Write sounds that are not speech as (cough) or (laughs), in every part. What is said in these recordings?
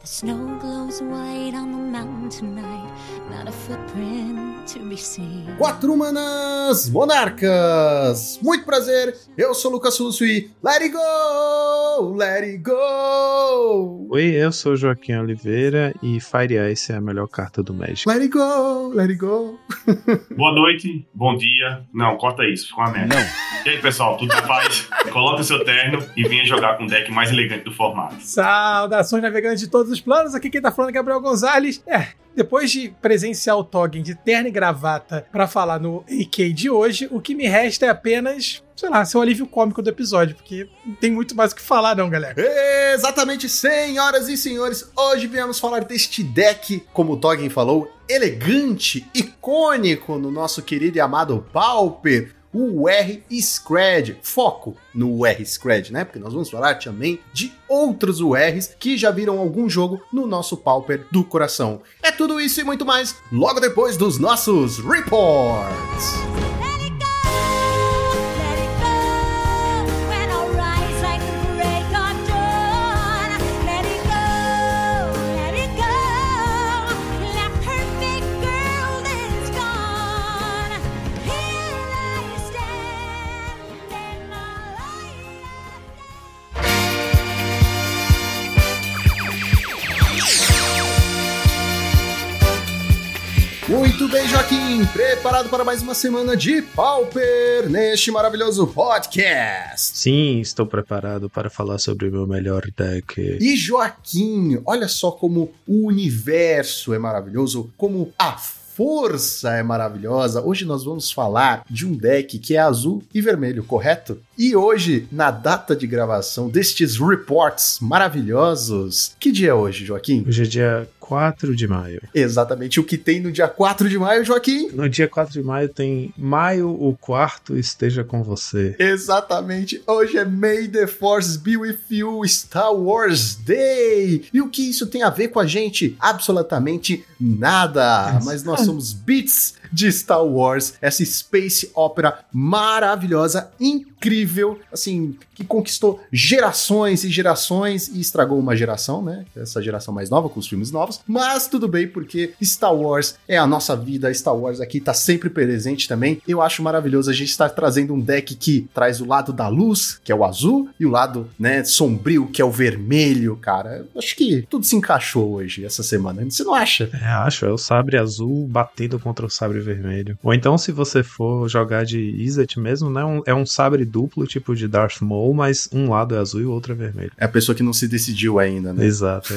The snow glows white on the mountain tonight, not a footprint to be seen. Quatro humanas monarcas! Muito prazer, eu sou o Lucas Russo e let it go! Let it go! Oi, eu sou Joaquim Oliveira e Fire Ice é a melhor carta do Magic. Let it go! Let it go! (laughs) Boa noite, bom dia. Não, corta isso, ficou uma merda. Não. E aí, pessoal, tudo na paz? (laughs) Coloca o seu terno e venha jogar com o deck mais elegante do formato. Saudações navegantes de todos os planos, aqui quem tá falando é Gabriel Gonzalez. É, depois de presenciar o Toggin de terno e gravata pra falar no AK de hoje, o que me resta é apenas, sei lá, ser o alívio cômico do episódio, porque não tem muito mais o que falar não, galera. Exatamente, senhoras e senhores, hoje viemos falar deste deck, como o Toggin falou, elegante, icônico no nosso querido e amado Pauper, o R Scred. Foco no R Scred, né? Porque nós vamos falar também de outros URs que já viram algum jogo no nosso Pauper do coração. É tudo isso e muito mais logo depois dos nossos reports. Muito bem, Joaquim, preparado para mais uma semana de Pauper neste maravilhoso podcast. Sim, estou preparado para falar sobre o meu melhor deck. E Joaquim, olha só como o universo é maravilhoso, como a força é maravilhosa. Hoje nós vamos falar de um deck que é azul e vermelho, correto? E hoje, na data de gravação destes reports maravilhosos, que dia é hoje, Joaquim? Hoje é dia 4 de maio. Exatamente o que tem no dia 4 de maio, Joaquim? No dia 4 de maio tem Maio, o quarto esteja com você. Exatamente, hoje é May the Force be with you, Star Wars Day. E o que isso tem a ver com a gente? Absolutamente nada. Mas nós somos bits de Star Wars, essa space opera maravilhosa, incrível, assim, que conquistou gerações e gerações e estragou uma geração, né? Essa geração mais nova com os filmes novos. Mas tudo bem, porque Star Wars é a nossa vida, Star Wars aqui tá sempre presente também. Eu acho maravilhoso a gente estar trazendo um deck que traz o lado da luz, que é o azul, e o lado, né, sombrio, que é o vermelho, cara. Acho que tudo se encaixou hoje, essa semana. Você não acha? É, acho, é o sabre azul batendo contra o sabre vermelho. Ou então, se você for jogar de Izzet mesmo, né? um- é um sabre duplo, tipo de Darth Maul, mas um lado é azul e o outro é vermelho. É a pessoa que não se decidiu ainda, né? Exato.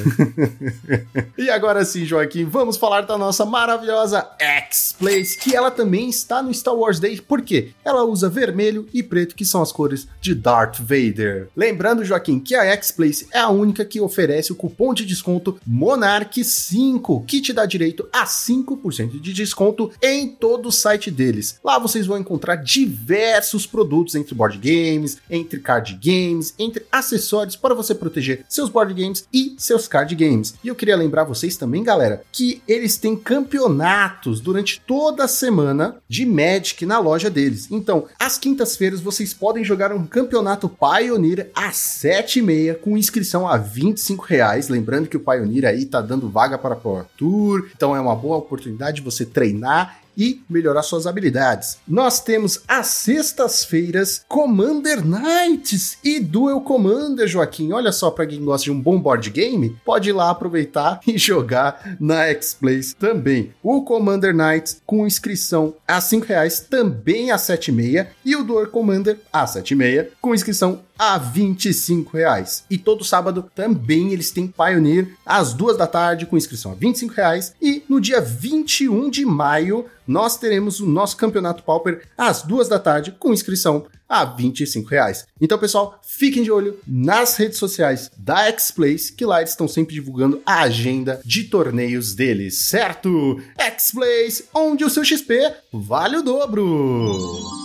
é. (laughs) E agora sim, Joaquim, vamos falar da nossa maravilhosa X-Place, que ela também está no Star Wars Day. Por quê? Ela usa vermelho e preto, que são as cores de Darth Vader. Lembrando, Joaquim, que a X-Place é a única que oferece o cupom de desconto Monarch5, que te dá direito a 5% de desconto em todo o site deles. Lá vocês vão encontrar diversos produtos entre board games, entre card games, entre acessórios para você proteger seus board games e seus card games. E eu queria lembrar vocês também, galera, que eles têm campeonatos durante toda a semana de Magic na loja deles. Então, às quintas-feiras vocês podem jogar um campeonato Pioneer às 7h30 com inscrição a 25 reais. Lembrando que o Pioneer aí tá dando vaga para Pro Tour, então é uma boa oportunidade de você treinar e melhorar suas habilidades. Nós temos às sextas-feiras Commander Nights e Duel Commander, Joaquim. Olha só para quem gosta de um bom board game, pode ir lá aproveitar (laughs) e jogar na X-Place também. O Commander Nights com inscrição a 5 reais, também a 7,5 e o Duel Commander a 7,5 com inscrição a 25 reais. E todo sábado também eles têm Pioneer às duas da tarde com inscrição a 25 reais. E no dia 21 de maio nós teremos o nosso campeonato Pauper às duas da tarde com inscrição a 25 reais. Então, pessoal, fiquem de olho nas redes sociais da X-Place, que lá eles estão sempre divulgando a agenda de torneios deles, certo? X-Place, onde o seu XP vale o dobro.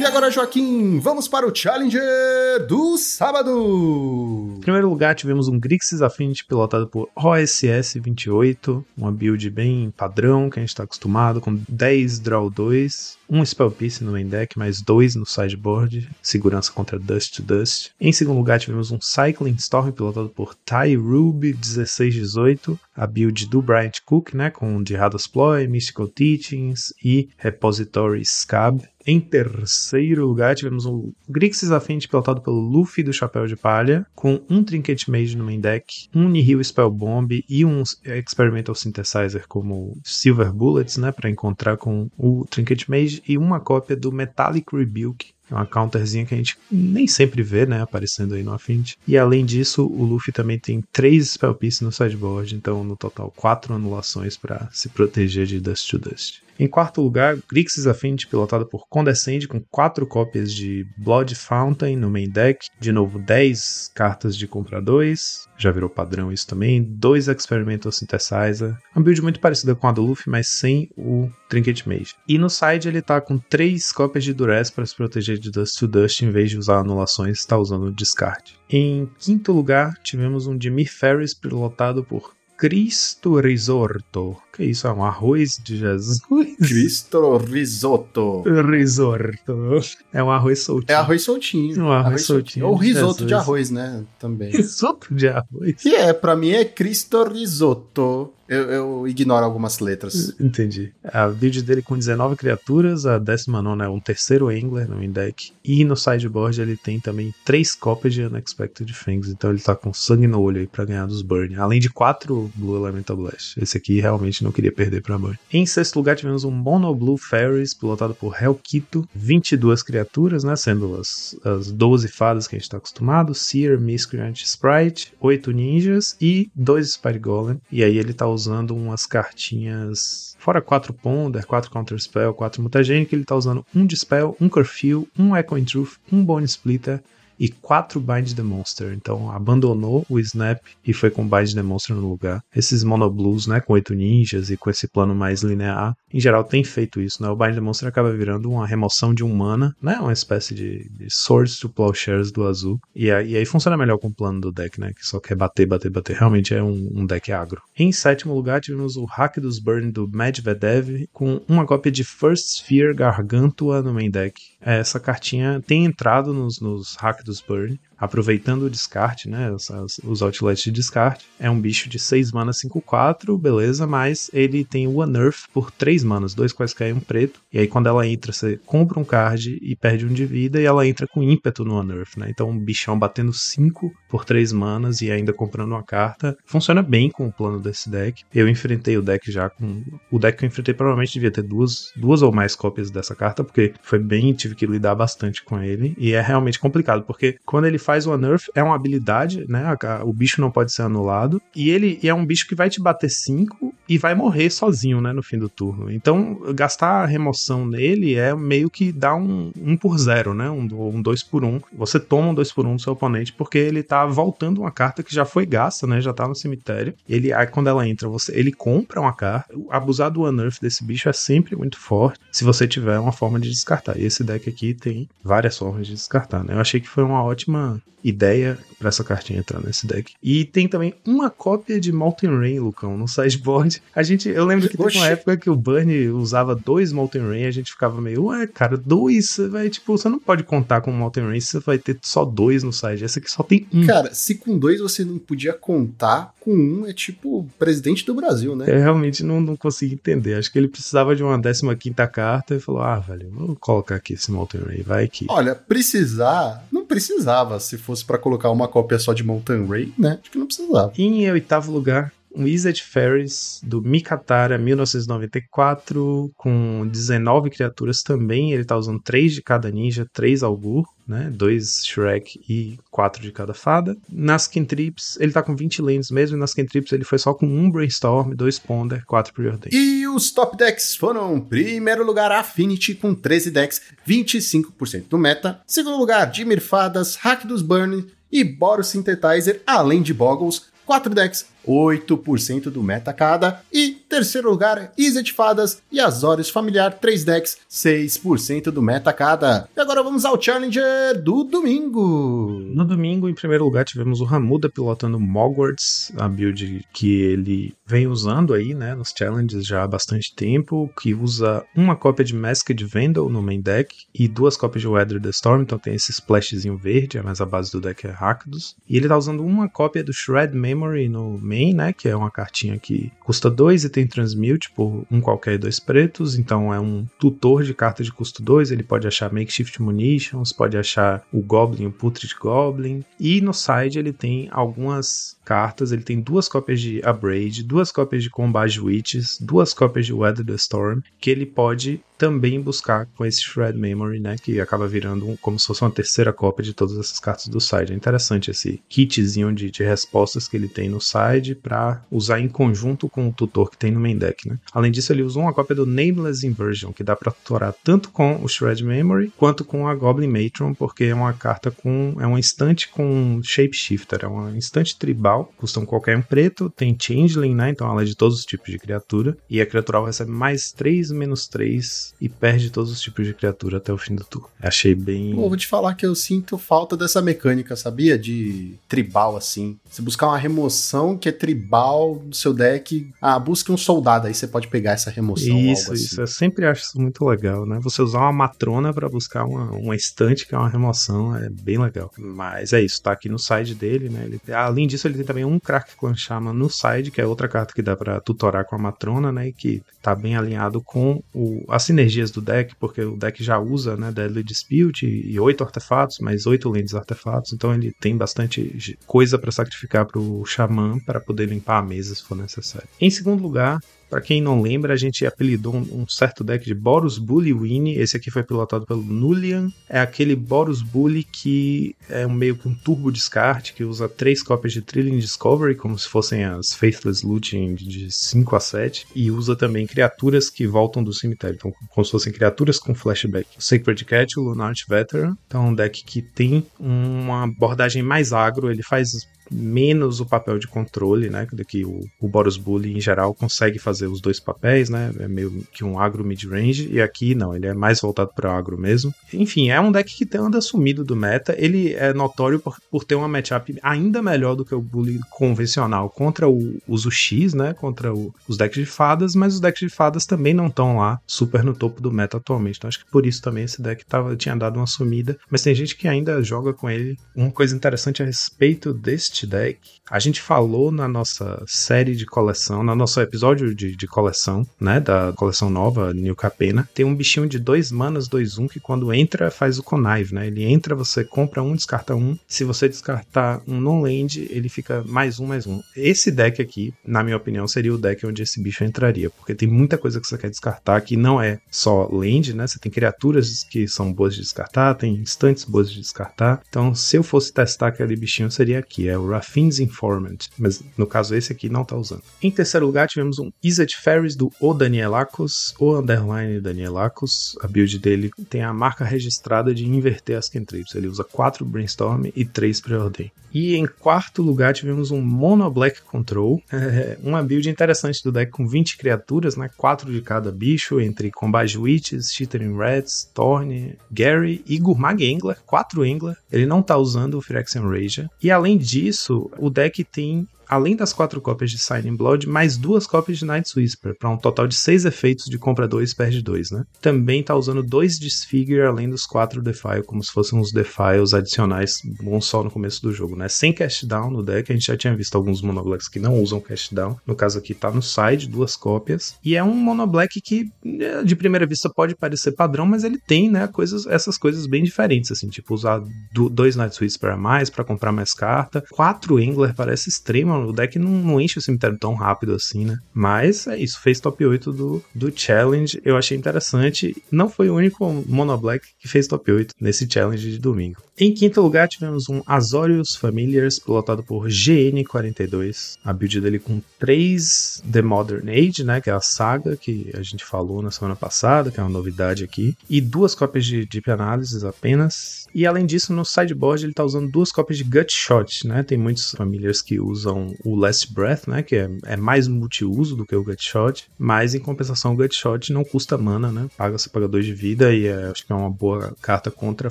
E agora, Joaquim, vamos para o Challenger do sábado. Em primeiro lugar, tivemos um Grixis Affinity pilotado por OSS 28, uma build bem padrão que a gente está acostumado, com 10 Draw 2. Um Spell Piece no main deck, mais dois no sideboard, segurança contra Dust to Dust. Em segundo lugar, tivemos um Cycling Storm pilotado por Ty Ruby 1618, a build do Bryant Cook, né, com Jihada's Ploy, Mystical Teachings e Repository Scab. Em terceiro lugar, tivemos um Grixis Affinity pilotado pelo Luffy do Chapéu de Palha, com um Trinket Mage no main deck, um Nihil Spell Bomb e um Experimental Synthesizer como Silver Bullets, né, para encontrar com o Trinket Mage, e uma cópia do Metallic Rebuke, é uma counterzinha que a gente nem sempre vê, né, aparecendo aí no Affinity. E além disso, o Luffy também tem três Spell Pieces no sideboard, então no total quatro anulações para se proteger de Dust to Dust. Em quarto lugar, Grixis Affinity, pilotado por Condescend, com quatro cópias de Blood Fountain no main deck. De novo, 10 cartas de compra 2. Já virou padrão isso também. Dois Experimental Synthesizer. Uma build muito parecida com a do Luffy, mas sem o Trinket Mage. E no side ele tá com três cópias de Duress para se proteger de Dust to Dust, em vez de usar anulações, está usando o descarte. Em quinto lugar, tivemos um Jimmy Ferris pilotado por Cristo Risorto. Que isso? É um arroz de Jesus? Cristo Risotto. Risorto. É um arroz soltinho. É arroz soltinho. Um arroz soltinho Ou risoto de arroz, né? Também. (laughs) Risoto de arroz. Que é, pra mim é Cristo Risotto. Eu, eu ignoro algumas letras. Entendi. A build dele com 19 criaturas, a 19 é um terceiro Angler no deck. E no sideboard ele tem também três cópias de Unexpected Things. Então ele tá com sangue no olho aí pra ganhar dos Burn. Além de quatro Blue Elemental Blast. Esse aqui realmente não queria perder pra Burn. Em sexto lugar tivemos um Mono Blue Fairies, pilotado por Hellkito. 22 criaturas, né? Sendo as, as 12 fadas que a gente tá acostumado. Seer, Miscreant, Sprite. 8 ninjas e 2 Spire Golem. E aí ele tá usando umas cartinhas. Fora 4 Ponder, 4 Counter Spell, 4 Mutagenic, ele tá usando um Dispel, um Curfew, um Echoing Truth, um Bone Splitter e 4 Bind the Monster. Então abandonou o Snap e foi com Bind the Monster no lugar. Esses monoblues, né, com 8 ninjas e com esse plano mais linear, em geral tem feito isso, né? O Bind the Monster acaba virando uma remoção de um mana, né? Uma espécie de, de Swords to Plowshares do azul. E aí, e aí funciona melhor com o plano do deck, né? Que só quer bater, bater, bater. Realmente é um, um deck agro. Em sétimo lugar, tivemos o Hack dos Burn do Medvedev com uma cópia de First Sphere Gargantua no main deck. Essa cartinha tem entrado nos, nos Hack dos Burn, aproveitando o descarte, né? essas- os outlets de descarte. É um bicho de 6 manas 5-4, beleza, mas ele tem o Unearth por 3 manas, dois quaisquer e um preto. E aí quando ela entra, você compra um card e perde um de vida, e ela entra com ímpeto no Unearth, né? Então um bichão batendo 5 por 3 manas e ainda comprando uma carta. Funciona bem com o plano desse deck. Eu enfrentei o deck já com. O deck que eu enfrentei provavelmente devia ter duas, duas ou mais cópias dessa carta, porque foi bem. tive que lidar bastante com ele. E é realmente complicado, porque quando ele faz o Unearth, é uma habilidade, né? O bicho não pode ser anulado. E ele e é um bicho que vai te bater 5 e vai morrer sozinho, né? No fim do turno. Então, gastar remoção nele é meio que dar um 1 um por 0, né? Um 2 um por 1. Um. Você toma um 2 por 1 um do seu oponente porque ele tá voltando uma carta que já foi gasta, né? Já tá no cemitério. Ele, aí quando ela entra, você, ele compra uma carta. Abusar do Unearth desse bicho é sempre muito forte se você tiver uma forma de descartar. E esse deck aqui tem várias formas de descartar, né? Eu achei que foi uma ótima ideia pra essa cartinha entrar nesse deck. E tem também uma cópia de Molten Rain, Lucão, no sideboard. A gente, eu lembro que teve uma época que o Burn usava dois Molten Rain, a gente ficava meio, ué, cara, dois, você vai, tipo, você não pode contar com Molten Rain, você vai ter só dois no side. Essa aqui só tem um. Cara, se com dois você não podia contar, com um é tipo presidente do Brasil, né? Eu realmente não, não consegui entender. Acho que ele precisava de uma 15 quinta carta e falou: Ah, velho, vou colocar aqui esse Molten Ray, vai que. Olha, precisar, não precisava. Se fosse pra colocar uma cópia só de Mountain Ray, né? Acho que não precisava. Em oitavo lugar, um Wizard Ferris do Mikatara 1994, com 19 criaturas também. Ele tá usando 3 de cada ninja, 3 Algur, né? 2 Shrek e 4 de cada fada. Nas Kentrips, ele tá com 20 lands mesmo, e nas Kentrips ele foi só com 1 Brainstorm, 2 Ponder, 4 Preordain. E os top decks foram: primeiro lugar, Affinity com 13 decks, 25% do meta. Segundo lugar, Dimir Fadas, Hack dos Burn e Boros Synthetizer, além de Boggles, 4 decks, 8% do meta cada. E terceiro lugar, Izzet Fadas e Azorius Familiar, 3 decks, 6% do meta cada. E agora vamos ao Challenger do domingo. No domingo, em primeiro lugar, tivemos o Ramuda pilotando Mogwarts, a build que ele vem usando aí, né, nos challenges já há bastante tempo, que usa uma cópia de Masked Vandal no main deck e duas cópias de Weather the Storm, então tem esse splashzinho verde, mas a base do deck é Rakdos. E ele tá usando uma cópia do Shred Memory no né, que é uma cartinha que custa 2 e tem Transmute por um qualquer e dois pretos, então é um tutor de carta de custo 2, ele pode achar Makeshift Munitions, pode achar o Goblin, o Putrid Goblin, e no side ele tem algumas cartas, ele tem duas cópias de Abrade, duas cópias de Combage Witches, duas cópias de Weather the Storm, que ele pode também buscar com esse Shred Memory, né, que acaba virando um, como se fosse uma terceira cópia de todas essas cartas do side. É interessante esse kitzinho de, de respostas que ele tem no side para usar em conjunto com o tutor que tem no main deck, né. Além disso, ele usa uma cópia do Nameless Inversion, que dá para tutorar tanto com o Shred Memory quanto com a Goblin Matron, porque é uma carta com é um instante com Shapeshifter, é uma instante tribal, custam qualquer um preto, tem Changeling, né, então ela é de todos os tipos de criatura, e a criatural recebe mais 3 menos 3 e perde todos os tipos de criatura até o fim do turno. Achei bem. Pô, vou te falar que eu sinto falta dessa mecânica, sabia? De tribal assim. Você buscar uma remoção que é tribal no seu deck. Ah, busque um soldado, aí você pode pegar essa remoção. Isso, algo assim. isso. Eu sempre acho isso muito legal, né? Você usar uma matrona para buscar uma, uma estante que é uma remoção é bem legal. Mas é isso, tá aqui no side dele, né? Ele, além disso, ele tem também um Crack Clan Shaman no side, que é outra carta que dá para tutorar com a matrona, né? E que tá bem alinhado com o, as sinergias do deck, porque o deck já usa, né? Deadly Dispute e oito artefatos, mais oito lentes artefatos, então ele tem bastante coisa para sacrificar pro Xamã para poder limpar a mesa se for necessário. Em segundo lugar, Pra quem não lembra, a gente apelidou um, um certo deck de Boros Bully Winnie. Esse aqui foi pilotado pelo Nulian. É aquele Boros Bully que é um meio que um turbo descarte, que usa três cópias de Thrilling Discovery, como se fossem as Faithless Looting de 5 a 7. E usa também criaturas que voltam do cemitério. Então, como se fossem criaturas com flashback. Sacred Cat, o Veteran. Então, é um deck que tem uma abordagem mais agro. Ele faz menos o papel de controle, né? Do que o, o Boros Bully em geral consegue fazer os dois papéis, né? É meio que um agro mid-range, e aqui não, ele é mais voltado para agro mesmo. Enfim, é um deck que anda sumido do meta. Ele é notório por, por ter uma matchup ainda melhor do que o Bully convencional contra o, os UX, né? Contra o, os decks de fadas, mas os decks de fadas também não estão lá super no topo do meta atualmente. Então acho que por isso também esse deck tava, tinha dado uma sumida. Mas tem gente que ainda joga com ele. Uma coisa interessante a respeito deste deck. A gente falou na nossa série de coleção, no nosso episódio de, de coleção, né? Da coleção nova, New Capena. Tem um bichinho de 2 manas, 2 1 que quando entra faz o connive, né? Ele entra, você compra um, descarta um. Se você descartar um non-land, ele fica mais um, mais um. Esse deck aqui, na minha opinião, seria o deck onde esse bicho entraria, porque tem muita coisa que você quer descartar que não é só land, né? Você tem criaturas que são boas de descartar, tem instantes boas de descartar. Então, se eu fosse testar aquele bichinho, seria aqui, é o Raffin's Informant, mas no caso esse aqui não tá usando. Em terceiro lugar, tivemos um Izzet Ferris do O Danielakos, o underline Danielakos. A build dele tem a marca registrada de inverter as cantrips. Ele usa 4 Brainstorm e 3 Preordain. E em quarto lugar, tivemos um Mono Black Control, (laughs) é, uma build interessante do deck com 20 criaturas, né? 4 de cada bicho, entre Combage Witches, Chittering Reds, Thorn, Gary e Gourmag Angler, 4 Angler. Ele não tá usando o Phyrexian Rager. E além disso, o deck tem além das quatro cópias de Signing Blood, mais duas cópias de Night's Whisper, para um total de seis efeitos de compra 2 perde 2, né? Também tá usando dois Disfigure além dos quatro Defile, como se fossem uns Defiles adicionais bons só no começo do jogo, né? Sem cast down no deck, a gente já tinha visto alguns monoblacks que não usam cast down. No caso aqui tá no side, duas cópias. E é um monoblack que né, de primeira vista pode parecer padrão, mas ele tem, né, coisas, essas coisas bem diferentes, assim, tipo usar do, dois Night's Whisper a mais para comprar mais carta. Quatro Angler parece extremo o deck não, não, enche o cemitério tão rápido assim, né? Mas é isso, fez top 8 do, do challenge. Eu achei interessante. Não foi o único Monoblack que fez top 8 nesse challenge de domingo. Em quinto lugar, tivemos um Azorius Familiars, pilotado por GN42. A build dele com 3 The Modern Age, né? Que é a saga que a gente falou na semana passada, que é uma novidade aqui. E duas cópias de Deep Analysis apenas. E além disso, no sideboard ele tá usando duas cópias de Gut Shot, né? Tem muitos Familiars que usam o Last Breath, né? Que é, é mais multiuso do que o Gutshot, mas em compensação o Gutshot não custa mana, né? Paga, você paga 2 de vida e é, acho que é uma boa carta contra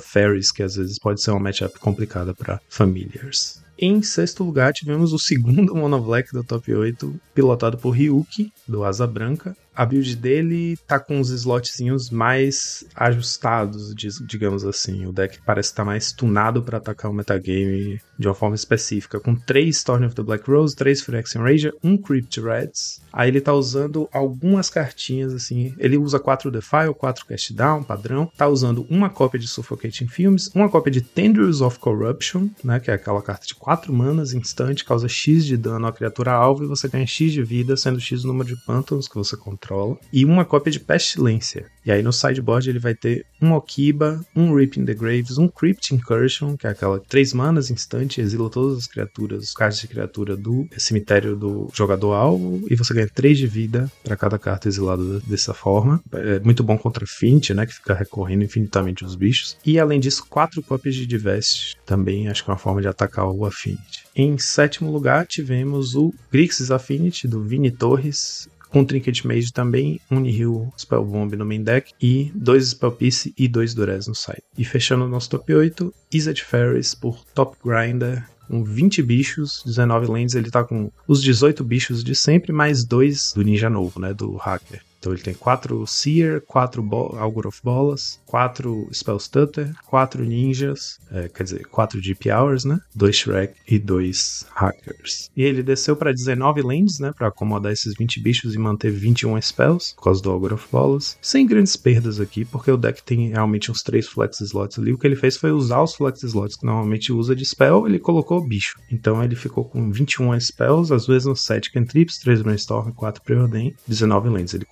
Fairies, que às vezes pode ser uma matchup complicada para Familiars. Em sexto lugar, tivemos o segundo (laughs) Mono Black do top 8, pilotado por Ryuki, do Asa Branca. A build dele tá com os slotzinhos mais ajustados, digamos assim. O deck parece estar tá mais tunado para atacar o metagame de uma forma específica, com 3 Thorn of the Black Rose, 3 Phyrexian Ranger, 1 Crypt Reds. Aí ele tá usando algumas cartinhas assim. Ele usa 4 Defile, 4 Cast Down, padrão. Tá usando uma cópia de Suffocating Films, uma cópia de Tendrils of Corruption, né, que é aquela carta de 4 manas instante, causa X de dano à criatura alvo e você ganha X de vida, sendo X o número de pântanos que você controla, e uma cópia de Pestilência. E aí no sideboard ele vai ter um Okiba, um Rip in the Graves, um Crypt Incursion, que é aquela 3 manas instante, exila todas as criaturas, cartas de criatura do cemitério do jogador alvo, e você ganha 3 de vida para cada carta exilada dessa forma. É muito bom contra Fint, né, que fica recorrendo infinitamente os bichos. E além disso, 4 cópias de Divest, também acho que é uma forma de atacar o Affinity. Em sétimo lugar, tivemos o Grixis Affinity, do Vini Torres, com Trinket Mage também, Unihil Spellbomb no main deck e dois Spellpiece e dois Durez no side. E fechando o nosso top 8, Izzet Ferris por Top Grinder, com 20 bichos, 19 lands, ele tá com os 18 bichos de sempre, mais dois do ninja novo, né, do hacker. Então ele tem 4 Seer, 4 Augur of Bolas, 4 Spell Stutter, 4 Ninjas, é, quer dizer, 4 Deep Hours, né? 2 Shrek e 2 Hackers. E ele desceu para 19 lands, né? Para acomodar esses 20 bichos e manter 21 spells, por causa do Augur of Bolas. Sem grandes perdas aqui, porque o deck tem realmente uns 3 flex slots ali. O que ele fez foi usar os flex slots que normalmente usa de spell, ele colocou bicho. Então ele ficou com 21 spells, às vezes uns 7 cantrips, 3 brainstorm, 4 preordain, 19 lands. Ele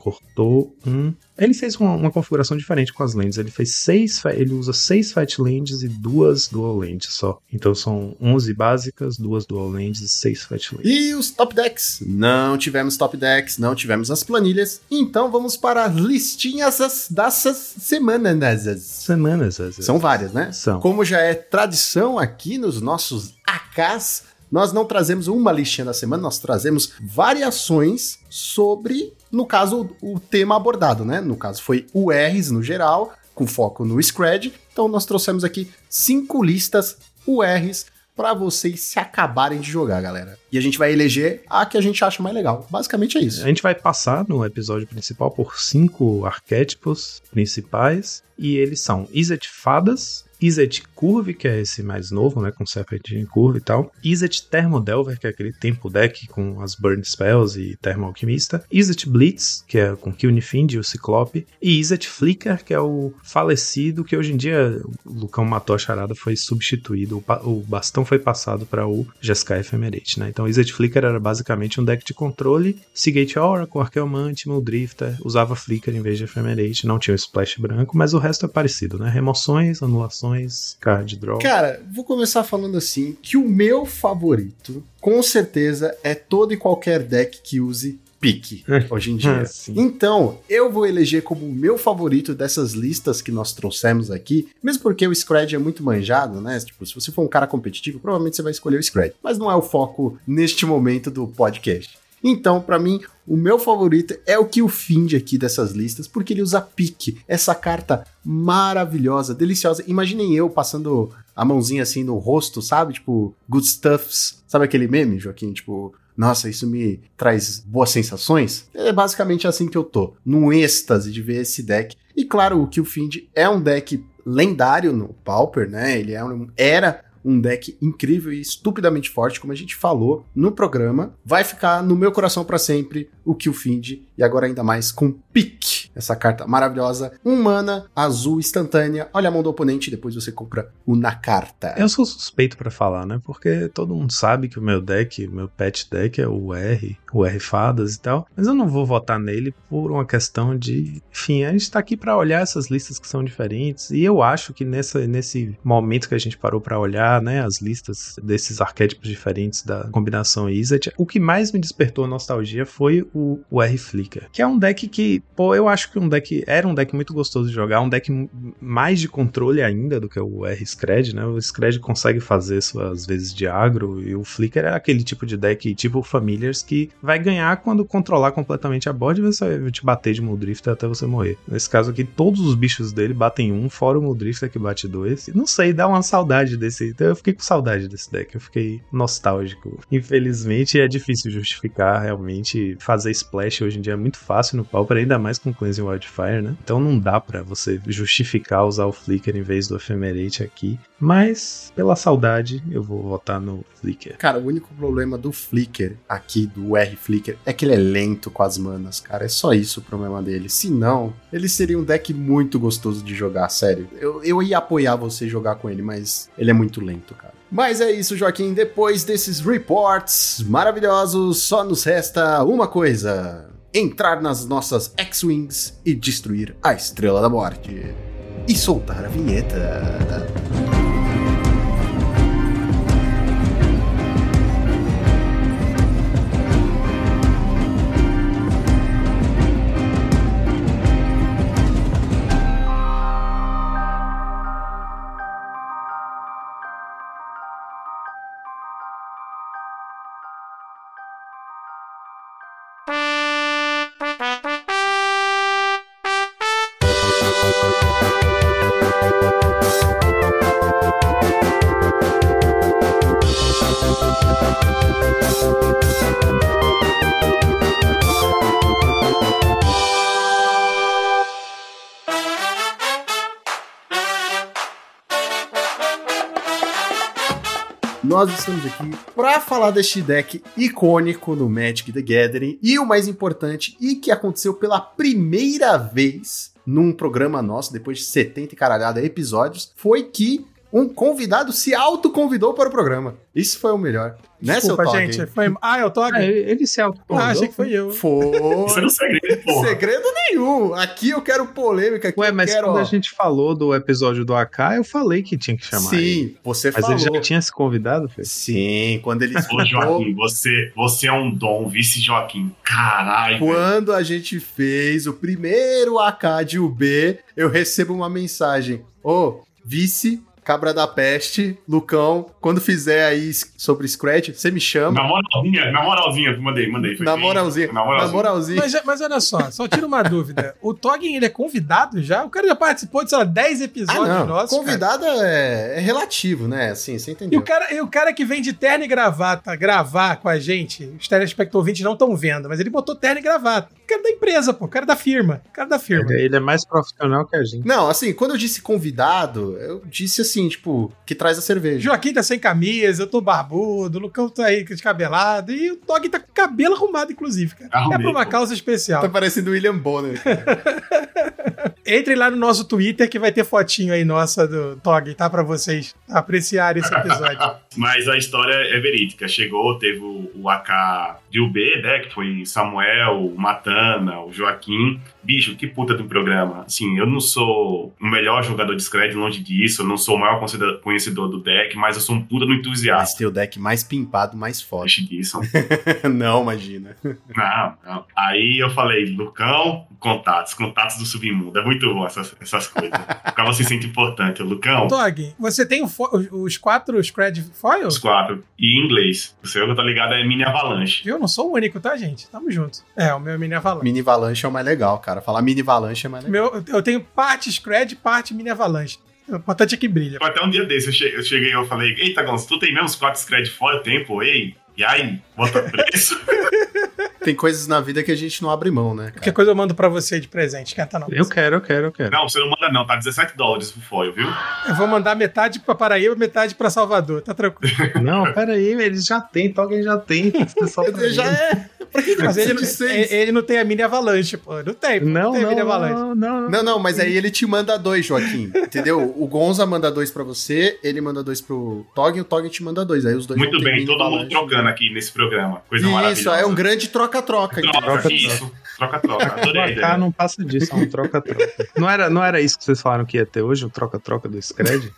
um. Ele fez uma, uma, configuração diferente com as lentes. Ele fez seis, ele usa seis Fight Lands e duas Dual Lands só. Então são 11 básicas, duas Dual Lands e seis Fight Lands. E os top decks? Não tivemos top decks, não tivemos as planilhas. Então vamos para as listinhas dessas semanas. Semanas. São várias, né? São. Como já é tradição aqui nos nossos AKs, nós não trazemos uma listinha da semana, nós trazemos variações sobre, no caso, o tema abordado, né? No caso, foi URs no geral, com foco no Scred. Então, nós trouxemos aqui cinco listas URs para vocês se acabarem de jogar, galera. E a gente vai eleger a que a gente acha mais legal. Basicamente é isso. A gente vai passar no episódio principal por cinco arquétipos principais. E eles são Izzet Fadas, Izzet Curve, que é esse mais novo, né, com Serpentine Curve e tal. Izzet Thermodelver, que é aquele tempo deck com as Burn Spells e Thermo Alquimista. Izzet Blitz, que é com Kilnifind e o Ciclope. E Izzet Flicker, que é o falecido, que hoje em dia o Lucão matou a charada, foi substituído. O, bastão foi passado para o Jeskai Ephemerate, né? Então Izzet Flicker era basicamente um deck de controle. Seagate Oracle, Archaeomante, Drifter, usava Flicker em vez de Ephemerate, não tinha o Splash branco, mas o resto é parecido, né? Remoções, anulações, card draw. Cara, vou começar falando assim que o meu favorito, com certeza, é todo e qualquer deck que use pique (laughs) hoje em dia. Ah, então, eu vou eleger como o meu favorito dessas listas que nós trouxemos aqui, mesmo porque o Scred é muito manjado, né? Tipo, se você for um cara competitivo, provavelmente você vai escolher o Scred. Mas não é o foco neste momento do podcast. Então, para mim, o meu favorito é o que o Find aqui dessas listas, porque ele usa pique, essa carta maravilhosa, deliciosa. Imaginem eu passando a mãozinha assim no rosto, sabe? Tipo, good stuffs. Sabe aquele meme, Joaquim? Tipo, nossa, isso me traz boas sensações. É basicamente assim que eu tô, num êxtase de ver esse deck. E claro, o Kill Find é um deck lendário no Pauper, né? Ele é era um deck incrível e estupidamente forte, como a gente falou no programa. Vai ficar no meu coração para sempre o Killfind, e agora ainda mais com Pique, essa carta maravilhosa. Um mana azul instantânea. Olha a mão do oponente, depois você compra o na carta. Eu sou suspeito para falar, né? Porque todo mundo sabe que o meu deck, meu pet deck é o R, o R fadas e tal. Mas eu não vou votar nele por uma questão de. Enfim, a gente tá aqui para olhar essas listas que são diferentes. E eu acho que nessa, nesse momento que a gente parou para olhar, né, as listas desses arquétipos diferentes da combinação Izzet, o que mais me despertou nostalgia foi o, o R Que é um deck que, pô, eu acho que um deck era um deck muito gostoso de jogar, um deck mais de controle ainda do que o R-Scred, né? O Scred consegue fazer suas vezes de agro e o Flicker é aquele tipo de deck, tipo Familiars, que vai ganhar quando controlar completamente a board e você vai te bater de Muldrifter até você morrer. Nesse caso aqui, todos os bichos dele batem um, fora o Muldrifter que bate dois. Não sei, dá uma saudade desse. Então eu fiquei com saudade desse deck, eu fiquei nostálgico. Infelizmente é difícil justificar realmente fazer splash hoje em dia é muito fácil no Pauper, ainda mais com Cleansing Wildfire, né? Então não dá pra você justificar usar o Flicker em vez do Ephemerate aqui. Mas, pela saudade, eu vou votar no Flicker. Cara, o único problema do Flicker aqui, do R Flicker, é que ele é lento com as manas, cara. É só isso o problema dele. Se não, ele seria um deck muito gostoso de jogar, sério. Eu, eu ia apoiar você jogar com ele, mas ele é muito lento, cara. Mas é isso, Joaquim. Depois desses reports maravilhosos, só nos resta uma coisa: entrar nas nossas X-Wings e destruir a Estrela da Morte. E soltar a vinheta. Falar deste deck icônico no Magic the Gathering e o mais importante, e que aconteceu pela primeira vez num programa nosso, depois de 70 e caralhada episódios, foi que um convidado se autoconvidou para o programa. Isso foi o melhor. Né, seu Desculpa, Tog? gente. Foi... Ah, eu tô Ah, ele ele se auto Ah, achei que foi eu. Foi. Isso é um segredo, porra. Segredo nenhum. Aqui eu quero polêmica. Aqui Ué, eu mas quero, quando ó, a gente falou do episódio do AK, eu falei que tinha que chamar ele. Sim, você Mas falou. ele já tinha se convidado, Fê? Sim, quando ele Ô, Joaquim, você, você é um dom, vice Joaquim. Caralho. quando a gente fez o primeiro AK de UB, eu recebo uma mensagem. Ô, vice, cabra da peste, Lucão, quando fizer aí sobre Scratch, você me chama. Na moralzinha, na moralzinha, mandei, mandei. Foi Na moralzinha, Na na moralzinha. moralzinha. Mas, mas olha só, só tira uma (laughs) dúvida. O Toggin, ele é convidado já? O cara já participou de, sei lá, 10 Ah, episódios não. nossos. Convidado é, é relativo, né? Assim, você E entendeu. o, cara, e o cara que vem de terno e gravata gravar com a gente, os telespectadores ouvintes não estão vendo, mas ele botou terno e gravata. O cara da empresa, pô, o cara da firma. O cara da firma. Ele, ele é mais profissional que a gente. Não, assim, quando eu disse convidado, eu disse assim, tipo, que traz a cerveja. Joaquim tá sem camisa, eu tô barbudo, o Lucão tá aí descabelado, e o Tog tá com o cabelo arrumado, inclusive, cara. Arrumei, é pra uma pô. causa especial. Tá parecendo o William Bonner. (laughs) Entre lá no nosso Twitter que vai ter fotinho aí nossa do Tog, tá? Pra vocês apreciarem esse episódio. (laughs) Mas a história é verídica. Chegou, teve o, o AK de UB, né? Que foi Samuel, o Matana, o Joaquim. Bicho, que puta de um programa. Assim, eu não sou o melhor jogador de Scred, longe disso. Eu não sou o maior conhecedor- do deck, mas eu sou um puta do Mas entusiasta. tem o deck mais pimpado, mais disso. (laughs) não, imagina. Não, não. Aí eu falei, Lucão, contatos, contatos do submundo. É muito bom essas, essas coisas. (laughs) O cara se sente importante. Lucão, Tog, você tem os- quatro Scred Foils? os quatro. E em inglês. O seu que eu tô ligado é Mini Avalanche. Viu? Eu não sou o único, tá, gente? Tamo junto. É, o meu é Mini Avalanche. Mini Avalanche é o mais legal, cara. Falar Mini Avalanche é mais legal. Meu, eu tenho parte Scred, parte Mini Avalanche. O importante é que brilha. Até um dia desse eu che- eu cheguei e eu falei, eita, Gonçalo, tu tem mesmo os quatro Scred fora tempo? Ei, e aí, bota preço? (laughs) Tem coisas na vida que a gente não abre mão, né, Qualquer cara? coisa eu mando pra você de presente, esquenta não. Eu quero, eu quero, eu quero. não, você não manda não, tá 17 dólares o foil, viu? Eu vou mandar metade pra Paraíba, metade pra Salvador, tá tranquilo. (laughs) Não, pera aí, eles já tem, Tolkien já tem. (laughs) Já é. Pra que Mas ele, seis? ele não tem a Mini Avalanche, pô. Não tem, pô. Não, tem a não, Mini Avalanche. não, não, não. Não, não, mas aí ele te manda dois, Joaquim. Entendeu? O Gonza manda dois pra você, ele manda dois pro Tog e o Tog te manda dois. Aí os dois Muito bem, todo mundo Avalanche. Aqui nesse programa. Coisa Isso, maravilhosa. é um grande troca-troca. Troca, Troca, isso. Troca-troca. Adorei a O AK ideia. não passa disso, é um troca-troca. não, era, não era isso que vocês falaram que ia ter hoje, o troca-troca do Scred?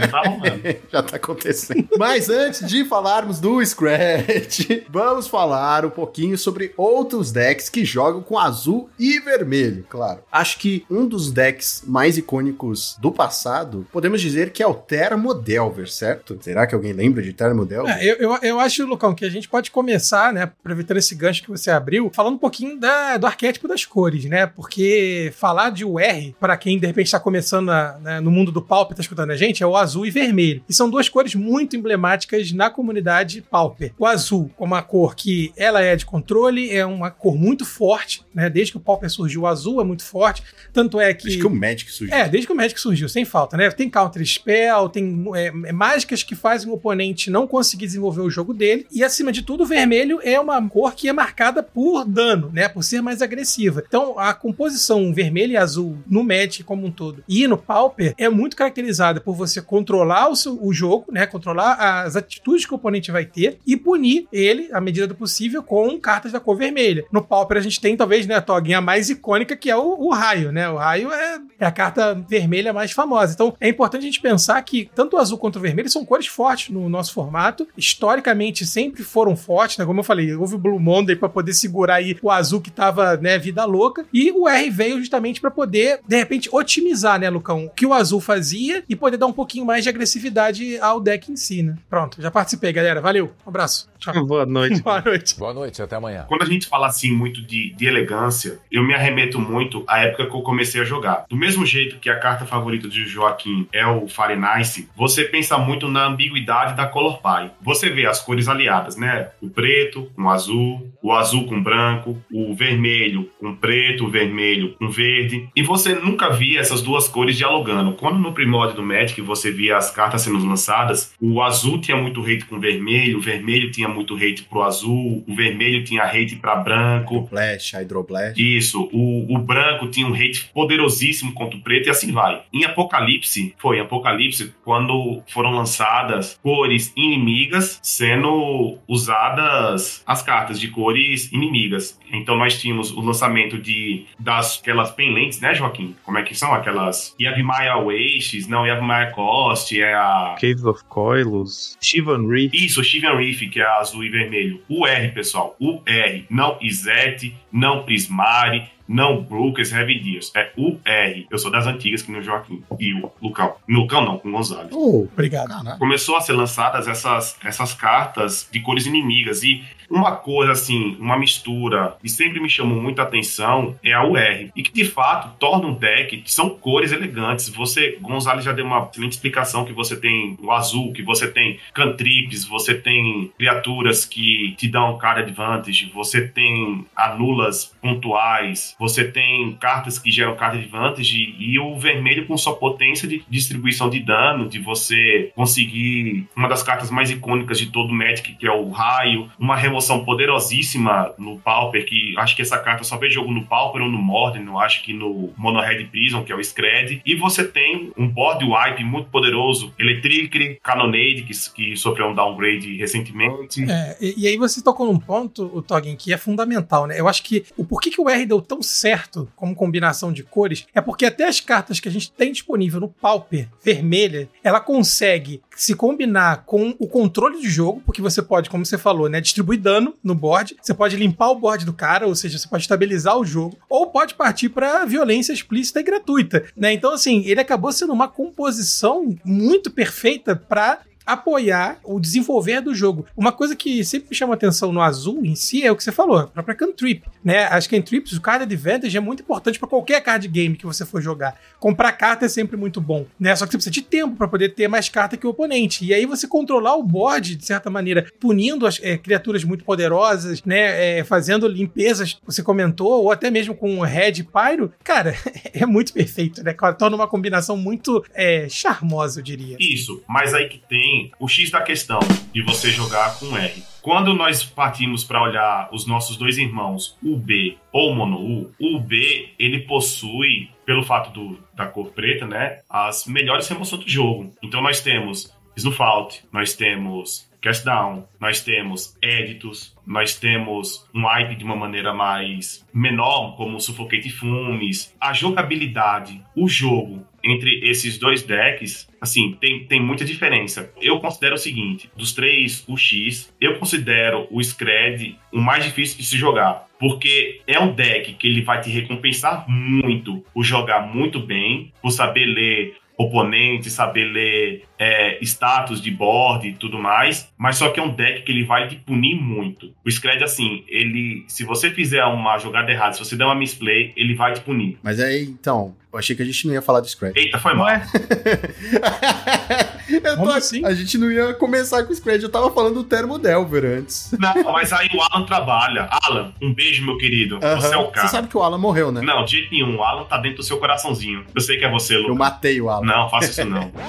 Não tá rolando. (laughs) Já tá acontecendo. Mas antes de falarmos do Scratch, (laughs) vamos falar um pouquinho sobre outros decks que jogam com azul e vermelho, claro. Acho que um dos decks mais icônicos do passado, podemos dizer que é o Thermodelver, certo? Será que alguém lembra de Thermodelver? É, eu, eu, eu acho, Lucão, que a gente pode começar, né, aproveitando esse gancho que você abriu, falando um pouquinho da, do arquétipo das cores, né? Porque falar de UR, para quem de repente está começando na- né, no mundo do Pauper, tá escutando a gente, é o azul e vermelho. E são duas cores muito emblemáticas na comunidade Pauper. O azul, como uma cor que ela é de controle, é uma cor muito forte, né? Desde que o Pauper surgiu, o azul é muito forte. Tanto é que. Acho que o Magic surgiu. É, desde que o Magic surgiu, sem falta, né? Tem counter spell, tem é, é, mágicas que fazem o oponente não conseguir desenvolver o jogo dele. E acima de tudo, o vermelho é uma cor que é marcada por dano, né? Por ser mais agressiva. Então, a composição vermelho e azul no Magic como um todo e no Pauper é muito caracterizada por você controlar o, seu, o jogo, né? Controlar as atitudes que o oponente vai ter e punir ele, à medida do possível, com cartas da cor vermelha. No Pauper a gente tem, talvez, né, a toguinha mais icônica, que é o, o raio, né? O raio é, é a carta vermelha mais famosa. Então, é importante a gente pensar que tanto o azul quanto o vermelho são cores fortes no nosso formato. Historicamente, sempre foram fortes, né? Como eu falei, houve o Blue Monday para poder segurar aí o azul que tava, né, vida louca. E o R veio justamente para poder, de repente, otimizar, né, Lucão, o que o azul fazia e poder dar um pouquinho mais de agressividade ao deck em si, né? Pronto, já participei, galera. Valeu. Um abraço. Tchau. (laughs) Boa noite. Boa noite. Boa noite, até amanhã. Quando a gente fala assim muito de, de elegância, eu me arremeto muito à época que eu comecei a jogar. Do mesmo jeito que a carta favorita de Joaquim é o Fahrenheit, você pensa muito na ambiguidade da Color Pie. Você vê as cores aliadas, né? O preto com o azul, o azul com branco, o vermelho com preto, o vermelho com verde. E você nunca via essas duas cores dialogando. Quando no primórdio do Magic você via as cartas sendo lançadas, o azul tinha muito hate com o vermelho, o vermelho tinha muito hate pro azul, o vermelho tinha hate pra branco. Flash, Hydroblast. Isso, o, o branco tinha um hate poderosíssimo contra o preto e assim vai. Em Apocalipse, foi em Apocalipse quando foram lançadas cores inimigas sendo usadas as cartas de cores inimigas. Então nós tínhamos o lançamento de das aquelas pendentes, né, Joaquim? Como é que são aquelas Yavimaya Wastes, não Yavimaya É a Caves of Coilos, Shivan Reef. isso, Steven Reef, que é azul e vermelho. O R, pessoal. O R. Não Izete, não Prismari, não Brooks Heavy Deers. É o R. Eu sou das antigas, que nem o Joaquim. E o Lucão. Lucão não, com Gonzalez. Oh, Obrigado. caralho. Começou a ser lançadas essas, essas cartas de cores inimigas. E uma coisa assim, uma mistura que sempre me chamou muita atenção é a UR. E que de fato torna um deck que são cores elegantes. Você, Gonzalez já deu uma excelente explicação que você tem o azul, que você tem cantrips, você tem criaturas que te dão card advantage, você tem anulas pontuais, você tem cartas que geram card advantage e o vermelho com sua potência de distribuição de dano, de você conseguir uma das cartas mais icônicas de todo o Magic, que é o raio, uma remoção poderosíssima no Pauper, que acho que essa carta só vê jogo no Pauper ou no Morden, não acho que no Mono Red Prison, que é o Scred. E você tem um board wipe muito poderoso, Electric Cannonade, que, que sofreu um downgrade recentemente. É, e, e aí você tocou num ponto, o Toggin, que é fundamental, né? Eu acho que o porquê que o R deu tão certo como combinação de cores é porque até as cartas que a gente tem disponível no Pauper vermelha, ela consegue se combinar com o controle de jogo, porque você pode, como você falou, né, distribuir dano no board, você pode limpar o board do cara, ou seja, você pode estabilizar o jogo, ou pode partir para violência explícita e gratuita, né? Então assim, ele acabou sendo uma composição muito perfeita para apoiar o desenvolver do jogo. Uma coisa que sempre me chama atenção no azul em si é o que você falou, a própria cantrip, né? As cantrips, o card advantage é muito importante para qualquer card game que você for jogar. Comprar carta é sempre muito bom, né? Só que você precisa de tempo para poder ter mais carta que o oponente. E aí você controlar o board de certa maneira, punindo as é, criaturas muito poderosas, né? É, fazendo limpezas, você comentou, ou até mesmo com Red Pyro, cara, (laughs) é muito perfeito, né? Torna uma combinação muito é, charmosa, eu diria. Isso, mas aí que tem o X da questão de você jogar com R. Quando nós partimos para olhar os nossos dois irmãos, o B ou Mono U, o B ele possui, pelo fato do, da cor preta, né, as melhores remoções do jogo. Então nós temos Snowfault, nós temos Cast Down, nós temos Editos, nós temos um hype de uma maneira mais menor, como Suffocate Fumes, a jogabilidade, o jogo entre esses dois decks, assim, tem, tem muita diferença. Eu considero o seguinte: dos três, o X, eu considero o Scred o mais difícil de se jogar. Porque é um deck que ele vai te recompensar muito por jogar muito bem, por saber ler oponente, saber ler é, status de board e tudo mais, mas só que é um deck que ele vai te punir muito. O Scred, assim, ele, se você fizer uma jogada errada, se você der uma misplay, ele vai te punir. Mas aí, então, eu achei que a gente não ia falar do Scred. Eita, foi mal. (laughs) Eu Como assim? A gente não ia começar com o Scred, eu tava falando do Termo Delver antes. Não, mas aí o Alan trabalha. Alan, um beijo, meu querido. Você é o cara. Você sabe que o Alan morreu, né? Não, de jeito nenhum. O Alan tá dentro do seu coraçãozinho. Eu sei que é você, Eu Lucas. matei o Alan. Não, faça isso não. (laughs)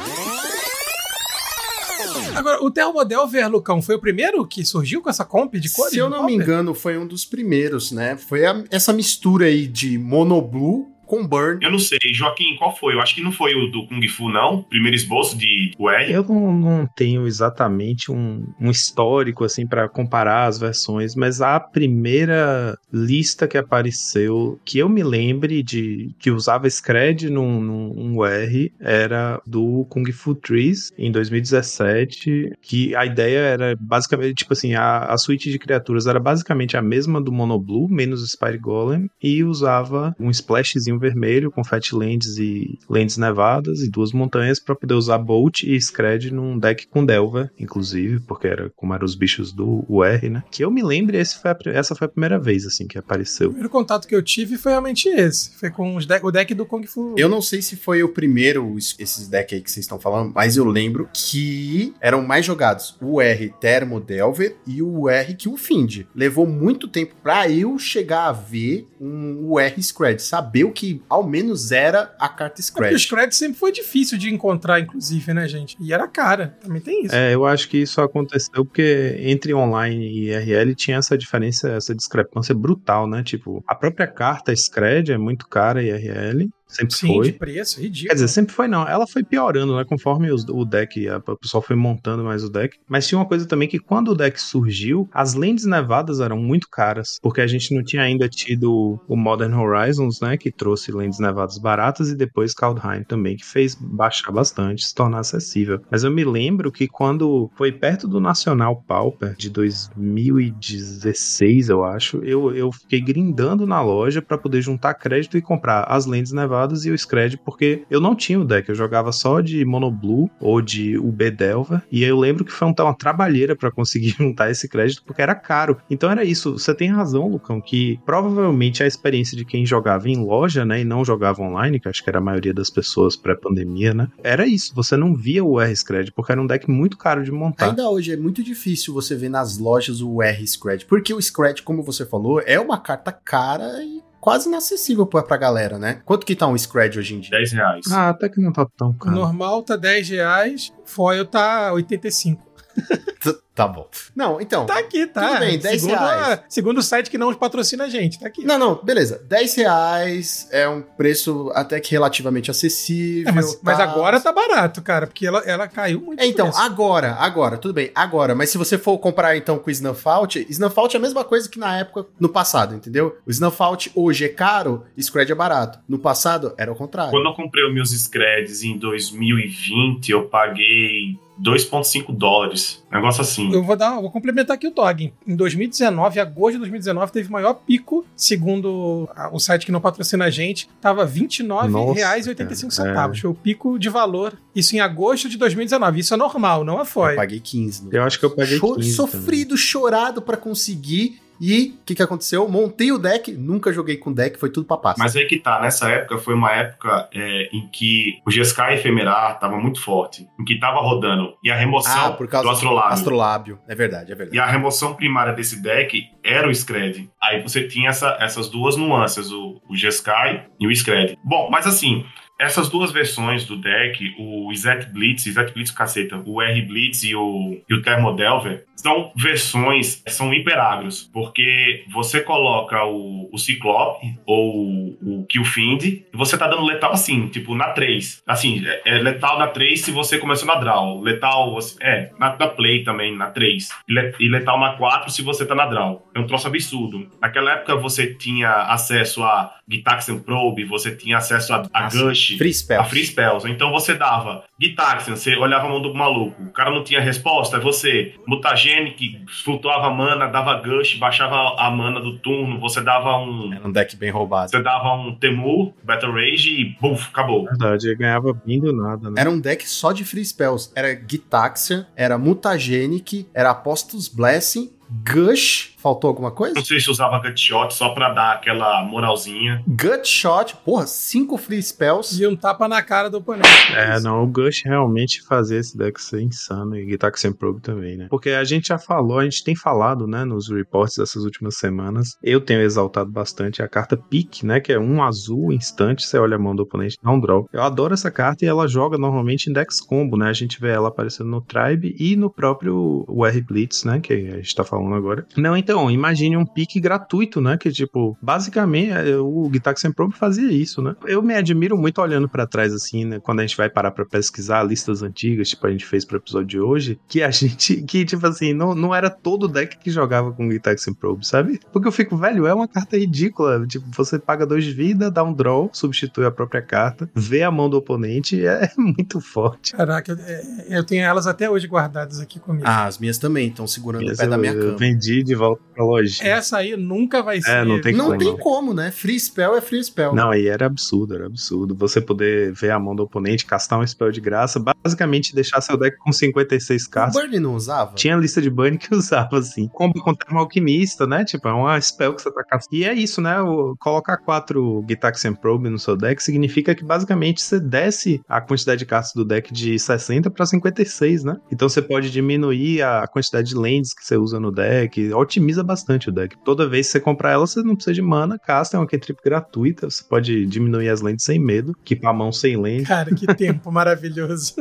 Agora, o Thermodel Lucão foi o primeiro que surgiu com essa comp de cores? Se eu não me engano, foi um dos primeiros, né? Foi a- essa mistura aí de Monoblue com Burn. Eu não sei, Joaquim, qual foi? Eu acho que não foi o do Kung Fu, não. Primeiro esboço de UR. Eu não, não tenho exatamente um, um histórico assim para comparar as versões, mas a primeira lista que apareceu que eu me lembre de que usava Scred num, num UR era do Kung Fu Trees em 2017, que a ideia era basicamente tipo assim a, a suíte de criaturas era basicamente a mesma do Monoblue menos o Spire Golem e usava um splashzinho vermelho com Fat Lands e Lands nevadas e duas montanhas para poder usar Bolt e Scred num deck com Delver, inclusive, porque era como eram os bichos do UR, né? Que eu me lembre, esse foi a essa foi a primeira vez assim que O apareceu. primeiro contato que eu tive foi realmente esse. Foi com os de- o deck do Kung Fu. Eu não sei se foi o primeiro, esses decks aí que vocês estão falando, mas eu lembro que eram mais jogados o R Termo Delver e o R que o Find. Levou muito tempo pra eu chegar a ver um UR Scred, saber o que ao menos era a carta É porque o Scred. Scred sempre foi difícil de encontrar, inclusive, né, gente? E era cara. Também tem isso. É, eu acho que isso aconteceu porque entre online e IRL tinha essa diferença, essa discrepância brutal, né? Tipo, a própria carta Scred é muito cara IRL, sempre Sim, foi. de preço, ridículo. Quer dizer, sempre foi não. Ela foi piorando, né? Conforme os- o deck, a- o pessoal foi montando mais o deck. Mas tinha uma coisa também que quando o deck surgiu, as lentes nevadas eram muito caras. Porque a gente não tinha ainda tido o Modern Horizons, né? Que trouxe lentes nevadas baratas. E depois Kaldheim também, que fez baixar bastante, se tornar acessível. Mas eu me lembro que quando foi perto do Nacional Pauper, de 2016, eu acho, eu, eu fiquei grindando na loja pra poder juntar crédito e comprar as lentes nevadas e o Scred, porque eu não tinha o deck, eu jogava só de Monoblue ou de UB Delver, e eu lembro que foi um- uma trabalheira pra conseguir (laughs) juntar esse crédito, porque era caro. Então era isso, você tem razão, Lucão, que provavelmente a experiência de quem jogava em loja, né, e não jogava online, que acho que era a maioria das pessoas pré-pandemia, né, era isso, você não via o R-Scred, porque era um deck muito caro de montar. Ainda hoje é muito difícil você ver nas lojas o R Scred, porque o Scred, como você falou, é uma carta cara e quase inacessível pra, pra galera, né? Quanto que tá um Scred hoje em dia? 10 reais. Ah, até que não tá tão O caro. normal tá 10 reais, foil tá 85. (laughs) Tá bom. Não, então. Tá aqui, tá. Tudo bem, 10 segundo, reais. a- segundo o site que não patrocina a gente, tá aqui. Não, não, beleza. 10 reais é um preço até que relativamente acessível. É, mas, mas tá? agora tá barato, cara, porque ela, ela caiu muito. É, então, preço. agora, agora, tudo bem, agora. Mas se você for comparar então com o Snuff Out, Snuff Out é a mesma coisa que na época, no passado, entendeu? O Snuff Out hoje é caro, Scred é barato. No passado, era o contrário. Quando eu comprei os meus Screds em 2020, eu paguei 2,5 dólares. Negócio assim. Eu vou dar, vou complementar aqui o Tog. Em 2019, agosto de 2019, teve o maior pico, segundo a- o site que não patrocina a gente, tava R$ 29,85 Nossa, centavos. Foi o pico de valor. Isso em agosto de 2019. Isso é normal, não é Eu foi. paguei 15. no Eu acho que eu paguei Cho- 15 Sofrido, chorado pra conseguir. E o que, que aconteceu? Montei o deck, nunca joguei com deck, foi tudo pra pasta. Mas aí que tá, nessa época foi uma época é, em que o GSK efemerar tava muito forte, em que tava rodando. E a remoção ah, por causa do Astrolábio. Astrolábio. É verdade, é verdade. E a remoção primária desse deck era o Scred. Aí você tinha essa- essas duas nuances, o, o G-Sky e o Scred. Bom, mas assim, Essas duas versões do deck, o Zet Blitz, Zet Blitz caceta, o R Blitz e o, e o Thermodelver, são versões, são hiperagros, porque você coloca o, o Ciclope ou o Killfind e você tá dando letal assim, tipo na 3. Assim, é, é letal na 3 se você começou na draw. Letal, é, na, na play também, na 3. E, le- e letal na 4 se você tá na draw. É um troço absurdo. Naquela época você tinha acesso a Gitaxian Probe, você tinha acesso a, a Nossa, Gush. Free Spells. A Free Spells. Então você dava Gitaxian, você olhava a mão do maluco, o cara não tinha resposta, aí você, Mutagenic, flutuava mana, dava Gush, baixava a mana do turno, você dava um. Era um deck bem roubado. Você dava um Temur, Battle Rage e buf, acabou. Verdade, ele ganhava bem do nada, né? Era um deck só de free spells. Era Gitaxian, era Mutagenic, era Apostos Blessing, Gush. Faltou alguma coisa? Não sei se usava Gutshot só pra dar aquela moralzinha. Gutshot. Porra, cinco free spells. E um tapa na cara do oponente. É, não, o Gush realmente fazia esse deck ser insano e Gitaxian Probe também, né? Porque a gente já falou, a gente tem falado, né, nos reports dessas últimas semanas. Eu tenho exaltado bastante a carta Pique, né, que é um azul instante, você olha a mão do oponente, dá um draw. Eu adoro essa carta e ela joga normalmente em decks combo, né? A gente vê ela aparecendo no Tribe e no próprio UR Blitz, né, que a gente tá falando agora. Não, então, imagine um pique gratuito, né, que tipo, basicamente é, o Gitaxian Probe fazia isso, né? Eu me admiro muito olhando pra trás assim, né, quando a gente vai parar pra pesquisar listas antigas, tipo a gente fez pro episódio de hoje, que a (laughs) gente, que tipo assim, não, não era todo deck que jogava com Gitaxian Probe, sabe? Porque eu fico, velho, é uma carta ridícula, tipo, você paga dois de vida, dá um draw, substitui a própria carta, vê a mão do oponente, (laughs) é muito forte. Caraca, eu, é, eu tenho elas até hoje guardadas aqui comigo. Ah, as minhas também estão segurando o Esse pé da eu- minha eu cama. vendi de volta pra loja. Essa aí nunca vai ser. não tem Não como. tem como, né? Free spell é free spell. Não, aí era absurdo, era absurdo. Você poder ver a mão do oponente, castar um spell de graça, basicamente deixar seu deck com 56 O cartas. Burn não usava? Tinha lista de burn que (laughs) usava, assim. Combo com termo alquimista, né? Tipo, é uma spell que você tá caçando. E é isso, né? O- colocar quatro Gitaxian Probe no seu deck significa que basicamente você desce a quantidade de cartas do deck de 60 pra 56, né? Então você pode diminuir a quantidade de lands que você usa no deck, otimiza bastante o deck. Toda vez que você comprar ela, você não precisa de mana, casta, é uma cantrip gratuita, você pode diminuir as lands sem medo, equipar a mão sem land. Cara, que tempo maravilhoso.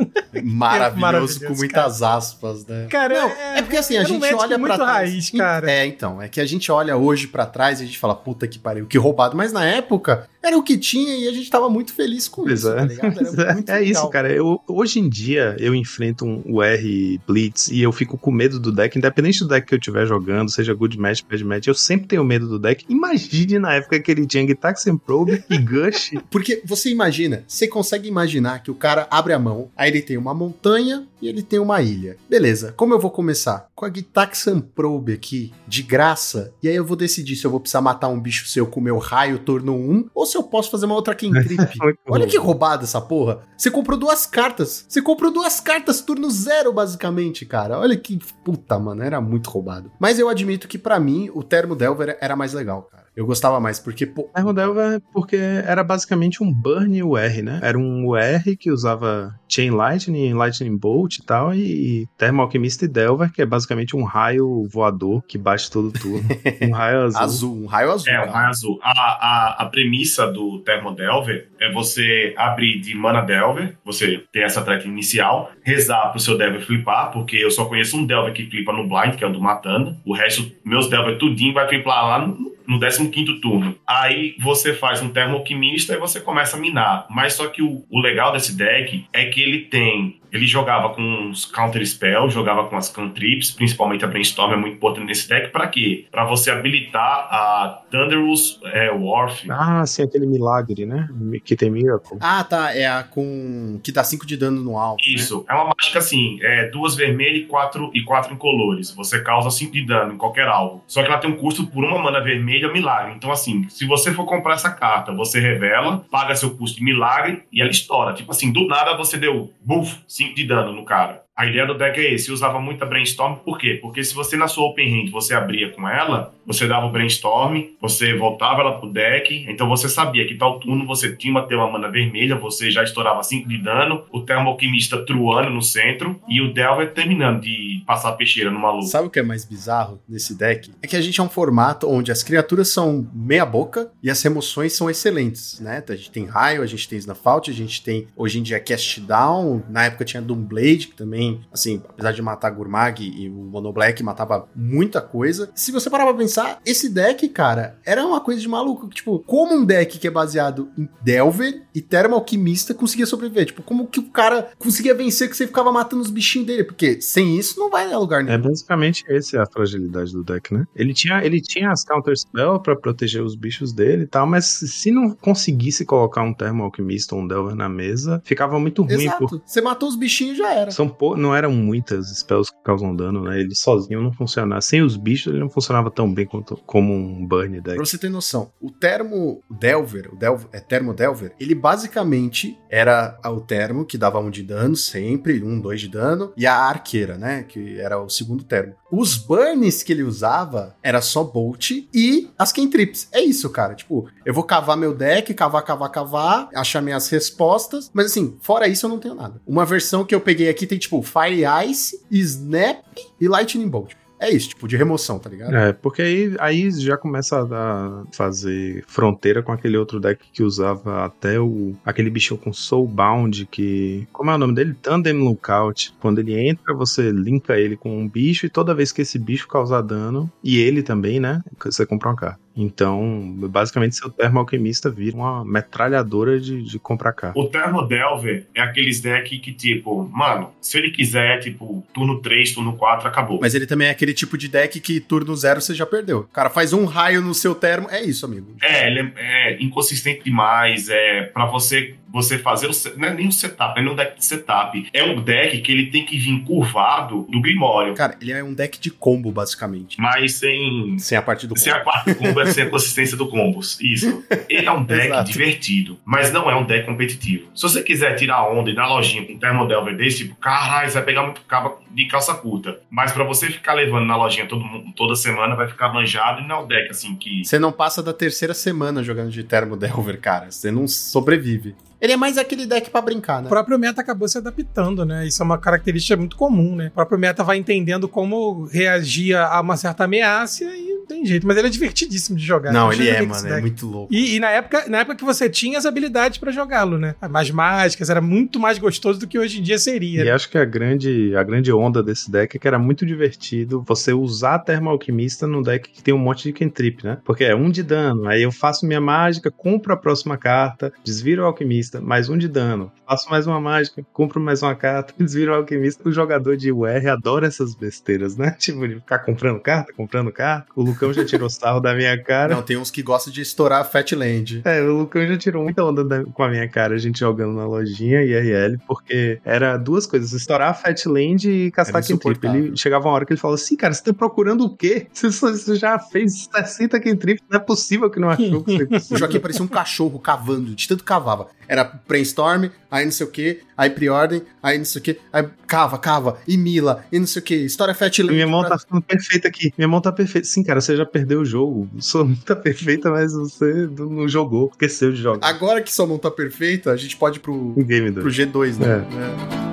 Maravilhoso, (laughs) Maravilhoso, com muitas aspas, né? Cara, Não, é- é, porque assim, a um gente Magic olha muito pra trás. raiz, cara. É, então, é que a gente olha hoje pra trás e a gente fala, puta que pariu, que roubado. Mas na época, era o que tinha e a gente tava muito feliz com Pois isso, é. tá (laughs) é, é isso, cara. Eu, hoje em dia eu enfrento um UR Blitz e eu fico com medo do deck, independente do deck que eu estiver jogando, seja Good Match, Bad Match, eu sempre tenho medo do deck. Imagine na época que ele tinha Gitaxian Probe e (laughs) Gush. Porque você imagina, você consegue imaginar que o cara abre a mão, aí ele tem uma montanha e ele tem uma ilha. Beleza, como eu vou começar? Com a Gitaxian Probe aqui, de graça, e aí eu vou decidir se eu vou precisar matar um bicho seu com o meu raio turno 1, ou se eu posso fazer uma outra cantrip. (laughs) Muito Olha que roubada essa porra. Você comprou duas cartas. Você comprou duas cartas turno zero, basicamente, cara. Olha que puta, mano. Era muito roubado. Mas eu admito que pra mim o Termo Delver era mais legal, cara. Eu gostava mais, porque, pô. Termo Delver porque era basicamente um Burn UR, né? Era um UR que usava Chain Lightning, Lightning Bolt e tal, e Termo Alquimista e Delver, que é basicamente um raio voador que bate todo turno. (laughs) Um raio azul. Azul, um raio azul. É, cara. raio azul. A, a, a premissa do Thermodelver é você abrir de mana Delver, você tem essa track inicial, rezar pro seu Delver flipar, porque eu só conheço um Delver que flipa no blind, que é o do Matana. O resto, meus Delver tudinho vai flipar lá no, no 15 turno. Aí você faz um Termo Alquimista e você começa a minar. Mas só que o, o legal desse deck é que ele tem ele jogava com os counter spell, jogava com as cantrips, principalmente a brainstorm é muito importante nesse deck. Pra quê? Pra você habilitar a Thunderous é, Warf. Ah, sim, aquele milagre, né? Que tem Miracle. Ah, tá. É a com. que dá 5 de dano no alvo. né? Isso, é uma mágica assim, é duas vermelhas e quatro, e quatro incolores. Você causa 5 de dano em qualquer alvo. Só que ela tem um custo por uma mana vermelha milagre. Então, assim, se você for comprar essa carta, você revela, paga seu custo de milagre e ela estoura. Tipo assim, do nada você deu buff, 5 de dano no cara. A ideia do deck é esse, usava muita brainstorm, por quê? Porque se você na sua open hand você abria com ela, você dava o brainstorm, você voltava ela pro deck, então você sabia que tal turno você tinha uma uma mana vermelha, você já estourava 5 de dano, o Termo Alquimista truando no centro e o Delver terminando de passar a peixeira no maluco. Sabe o que é mais bizarro desse deck? É que a gente é um formato onde as criaturas são meia boca e as remoções são excelentes, né? A gente tem raio, a gente tem Snuff Out, a gente tem hoje em dia Cast Down, na época tinha Doomblade, que também, assim, apesar de matar Gurmag e o Mono Black matava muita coisa. Se você parar pra pensar, esse deck, cara, era uma coisa de maluco. Tipo, como um deck que é baseado em Delver e Termo Alquimista conseguia sobreviver? Tipo, como que o cara conseguia vencer que você ficava matando os bichinhos dele? Porque sem isso não vai a lugar nenhum. É basicamente essa a fragilidade do deck, né? Ele tinha, ele tinha as counter spell pra proteger os bichos dele e tal, mas se não conseguisse colocar um termo alquimista ou um delver na mesa, ficava muito ruim. Exato. Por... Você matou os bichinhos e já era. São pou... Não eram muitas spells que causam dano, né? Ele sozinho não funcionava. Sem os bichos, ele não funcionava tão bem quanto, como um burn deck. Pra você ter noção, o termo Delver, o Delver, é termo Delver, ele basicamente era o termo que dava um de dano sempre, um, dois de dano, e a arqueira, né? Que era o segundo termo. Os burns que ele usava era só Bolt e as cantrips. É isso, cara. Tipo, eu vou cavar meu deck, cavar, cavar, cavar, achar minhas respostas. Mas assim, fora isso eu não tenho nada. Uma versão que eu peguei aqui tem tipo Fire Ice, Snap e Lightning Bolt. É isso, tipo, de remoção, tá ligado? É, porque aí, aí já começa a fazer fronteira com aquele outro deck que usava até o aquele bicho com Soulbound, que. Como é o nome dele? Tandem Lookout. Quando ele entra, você linka ele com um bicho e toda vez que esse bicho causar dano, e ele também, né? Você compra uma carta. Então, basicamente, seu termo alquimista vira uma metralhadora de, de comprar carta. O Termo Delver é aqueles decks que, tipo, mano, se ele quiser, tipo, turno 3, turno 4, acabou. Mas ele também é aquele tipo de deck que turno zero você já perdeu. O cara faz um raio no seu termo, é isso, amigo. É, ele é, é inconsistente demais, é para você você fazer o não é nem o setup, não é um deck de setup. É um deck que ele tem que vir curvado do Grimório. Cara, ele é um deck de combo, basicamente. Mas sem. Sem a parte do Sem a parte do combo, é sem a consistência do combos. Isso. Ele é um deck (laughs) divertido, mas não é um deck competitivo. Se você quiser tirar onda e na lojinha com um Thermodelver desse, tipo, caralho, você vai pegar muito cabo de calça curta. Mas pra você ficar levando na lojinha todo, toda semana, vai ficar manjado e não é um deck assim que. Você não passa da terceira semana jogando de Termo Delver, cara. Você não sobrevive. Ele é mais aquele deck pra brincar, O né? próprio meta acabou se adaptando, né? Isso é uma característica muito comum, né? O próprio meta vai entendendo como reagir a uma certa ameaça e não tem jeito. Mas ele é divertidíssimo de jogar. Não, Eu ele é, mano. É muito louco. E, e na, época, na época que você tinha as habilidades pra jogá-lo, né? Mais mágicas, era muito mais gostoso do que hoje em dia seria. E acho que a grande, a grande onda desse deck é que era muito divertido você usar Termo Alquimista num deck que tem um monte de cantrip, né? Porque é um de dano, aí eu faço minha mágica, compro a próxima carta, desviro o Alquimista, mais um de dano. Faço mais uma mágica, compro mais uma carta, (laughs) desviro o Alquimista. O jogador de UR adora essas besteiras, né? (laughs) Tipo, de ficar comprando carta, comprando carta. O Lucão já tirou sarro da minha cara. Não, tem uns que gostam de estourar a Fatland. É, o Lucão já tirou muita onda da- com a minha cara, a gente jogando na lojinha IRL, porque era duas coisas: estourar a Fatland e castar Kentrip. Ele chegava uma hora que ele falou assim: cara, você tá procurando o quê? (laughs) Você, já fez 60 Kentrip, não é possível que não achou que você O Joaquim parecia um cachorro cavando, de tanto cavava. Era brainstorm, aí não sei o que, aí preordem, aí não sei o que, aí cava, cava, e mila, e não sei o que, história Fatland. Minha mão tá ficando perfeita aqui. Minha mão tá perfeita. Sim, cara, você já perdeu o jogo. Sua mão tá perfeita, mas você não jogou. Esqueceu de jogar. Agora que sua mão tá perfeita, a gente pode ir pro, O Game 2. pro G2, né? É. É.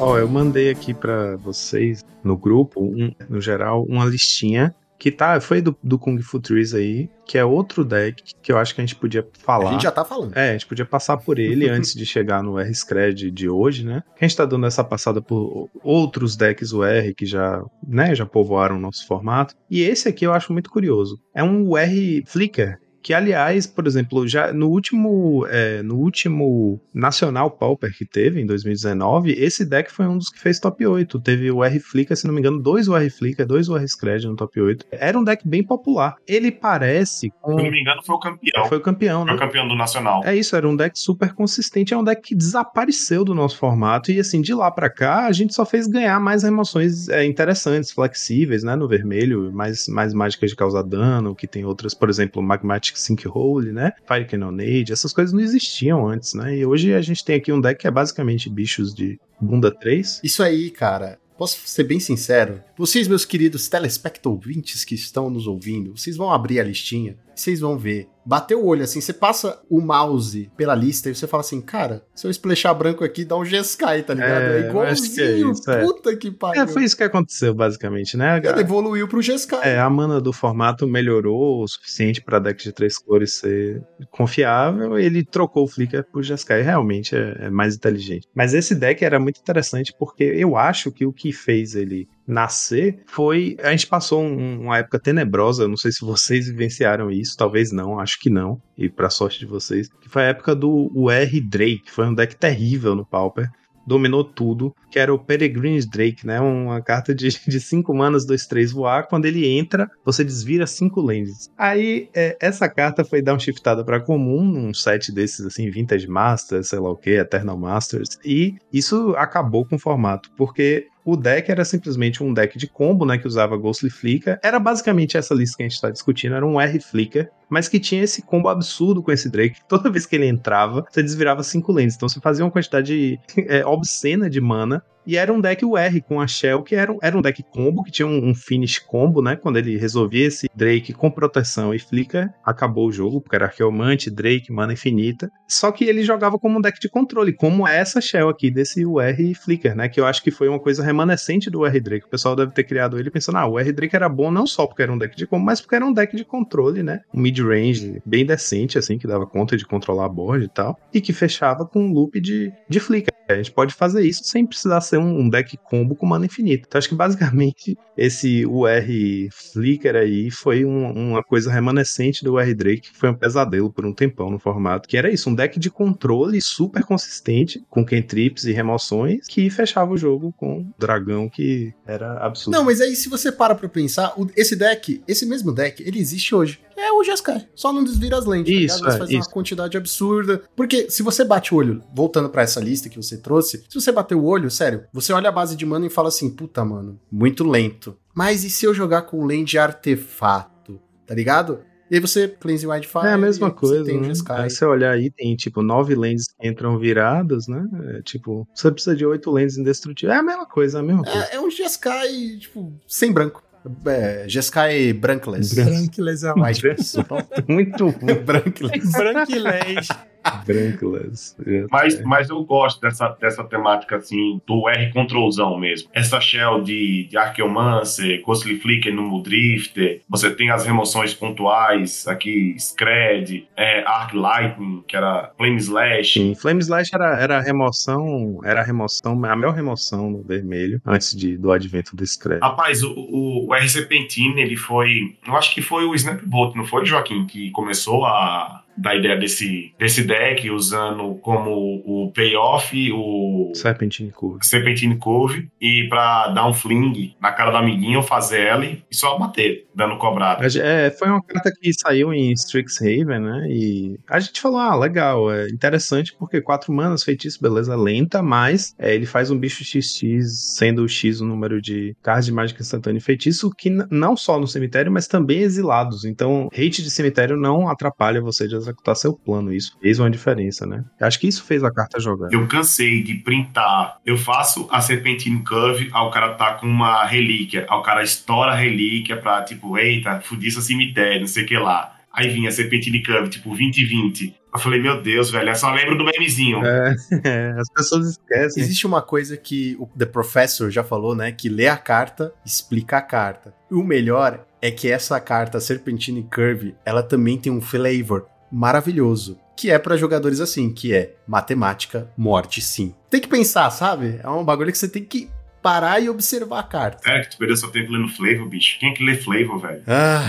Ó, eu mandei aqui pra vocês no grupo, um- no geral, uma listinha que tá, foi do, do Kung Fu Trees aí, que é outro deck que eu acho que a gente podia falar. A gente já tá falando. É, a gente podia passar por ele (laughs) antes de chegar no R-Scred de hoje, né? Que a gente tá dando essa passada por outros decks UR que já, né, já povoaram o nosso formato. E esse aqui eu acho muito curioso. É um UR Flicker. Que, aliás, por exemplo, já no último, é, no último Nacional Pauper que teve, em 2019, esse deck foi um dos que fez top 8. Teve o R Flicker, se não me engano, dois UR Flicker, dois UR Scred no top 8. Era um deck bem popular. Ele parece com... Se não me engano, foi o campeão. Foi o campeão, né? Foi o campeão do Nacional. É isso, era um deck super consistente, é um deck que desapareceu do nosso formato e assim, de lá pra cá, a gente só fez ganhar mais remoções é, interessantes, flexíveis, né, no vermelho, mais, mais mágicas de causar dano, que tem outras, por exemplo, Magmatic Mystic Sinkhole, né? Fire Cannonade, essas coisas não existiam antes, né? E hoje a gente tem aqui um deck que é basicamente bichos de bunda 3. Isso aí, cara. Posso ser bem sincero? Vocês, meus queridos telespecto ouvintes que estão nos ouvindo, vocês vão abrir a listinha, vocês vão ver. Bateu o olho assim, você passa o mouse pela lista e você fala assim, cara, se eu splashar branco aqui, dá um G-Sky, tá ligado? É, É, acho que é igualzinho, isso, é. puta que pariu. É, foi isso que aconteceu, basicamente, né? Ele evoluiu pro G-Sky. É, a mana do formato melhorou o suficiente para deck de três cores ser confiável. Ele trocou o Flicker por Jeskai, realmente é, é mais inteligente. Mas esse deck era muito interessante porque eu acho que o que fez ele nascer foi. A gente passou um- uma época tenebrosa, não sei se vocês vivenciaram isso, talvez não, acho que não, e pra sorte de vocês, que foi a época do UR Drake, foi um deck terrível no Pauper dominou tudo, que era o Peregrine's Drake, né? Uma carta de 5 manas, 2, 3 voar. Quando ele entra, você desvira 5 lands. Aí, é, essa carta foi downshiftada para comum, num set desses, assim, Vintage Masters, sei lá o que, Eternal Masters. E isso acabou com o formato, porque o deck era simplesmente um deck de combo, né? Que usava Ghostly Flicker. Era basicamente essa lista que a gente tá discutindo, era um R Flicker, mas que tinha esse combo absurdo com esse Drake. (laughs) Toda vez que ele entrava, você desvirava 5 lands. Então você fazia uma quantidade (laughs) é, obscena de mana. E era um deck UR com a Shell, que era, era um deck combo, que tinha um, um finish combo, né? Quando ele resolvia esse Drake com proteção e Flicker, acabou o jogo, porque era Arqueomante, Drake, mana infinita. Só que ele jogava como um deck de controle, como é essa Shell aqui, desse UR Flicker, né? Que eu acho que foi uma coisa remanescente do UR Drake. O pessoal deve ter criado ele pensando, ah, o UR Drake era bom não só porque era um deck de combo, mas porque era um deck de controle, né? Um mid-range bem decente, assim, que dava conta de controlar a board e tal. E que fechava com um loop de, de Flicker. A gente pode fazer isso sem precisar ser um, um deck combo com mana infinita. Então acho que basicamente esse UR Flicker aí foi um- uma coisa remanescente do UR Drake, que foi um pesadelo por um tempão no formato. Que era isso, um deck de controle super consistente, com cantrips e remoções, que fechava o jogo com um dragão que era absurdo. Não, mas aí se você para pra pensar, esse deck, esse mesmo deck, ele existe hoje. É o Jeskai. Só não desvira as lentes. Isso, tá ligado? Você é, faz isso. uma quantidade absurda. Porque se você bate o olho, voltando pra essa lista que você trouxe, se você bater o olho, sério, você olha a base de mana e fala assim, puta, mano, muito lento. Mas e se eu jogar com land artefato? Tá ligado? E aí você cleanse Wildfire. É a mesma você coisa, Tem o né? Jeskai. Aí você olhar aí, tem tipo nove lands que entram viradas, né? É, tipo, você precisa de oito lands indestrutíveis. É a mesma coisa, é a mesma coisa. É, é um Jeskai, tipo, sem branco. É, Jeskai Brankless. Bran- Branquiless é White. Muito ruim. (laughs) Brankless. Branquiless. (laughs) Brankless. Mas, mas eu gosto dessa, dessa temática, assim, do R controlzão mesmo. Essa shell de, de Archeomancer, Ghostly Flicker no Drifter, você tem as remoções pontuais, aqui, Scred, é, Arc Lightning, que era Flame Slash. Sim, Flame Slash era, era a remoção, era a remoção, a melhor remoção no vermelho, antes de, do advento do Scred. Rapaz, o, o, o R Serpentine, ele foi. Eu acho que foi o Snapbot, não foi, Joaquim, que começou a dar ideia desse, desse deck, usando como o payoff, o Serpentine Curve. Serpentine Cove, e pra dar um fling na cara do amiguinho, fazer ela e só bater, dando cobrada. É, foi uma carta que saiu em Strixhaven, né? E a gente falou, ah, legal, é interessante porque quatro manas, feitiço, beleza, lenta, mas é, ele faz um bicho XX, sendo o X o número de cards de mágica instantânea e feitiço, que não só no cemitério, mas também exilados. Então, hate de cemitério não atrapalha você de executar seu plano. Isso fez uma diferença, né? Acho que isso fez a carta jogar. Eu cansei de printar. Eu faço a Serpentine Curve, aí o cara tá com uma relíquia. Aí o cara estoura a relíquia pra, tipo, eita, fudi esse cemitério, não sei o que lá. Aí vinha a Serpentine Curve, tipo, 2020. Eu falei, meu Deus, velho, eu só lembro do memezinho. É, é, (laughs) as pessoas esquecem. Existe uma coisa que o The Professor já falou, né? Que lê a carta, explica a carta. E o melhor é que essa carta, Serpentine Curve, ela também tem um flavor maravilhoso. Que é pra jogadores assim, que é matemática, morte sim. Tem que pensar, sabe? É um bagulho que você tem que parar e observar a carta. Sério que tu perdeu seu tempo lendo Flavor, bicho? Quem é que lê Flavor, velho? Ah,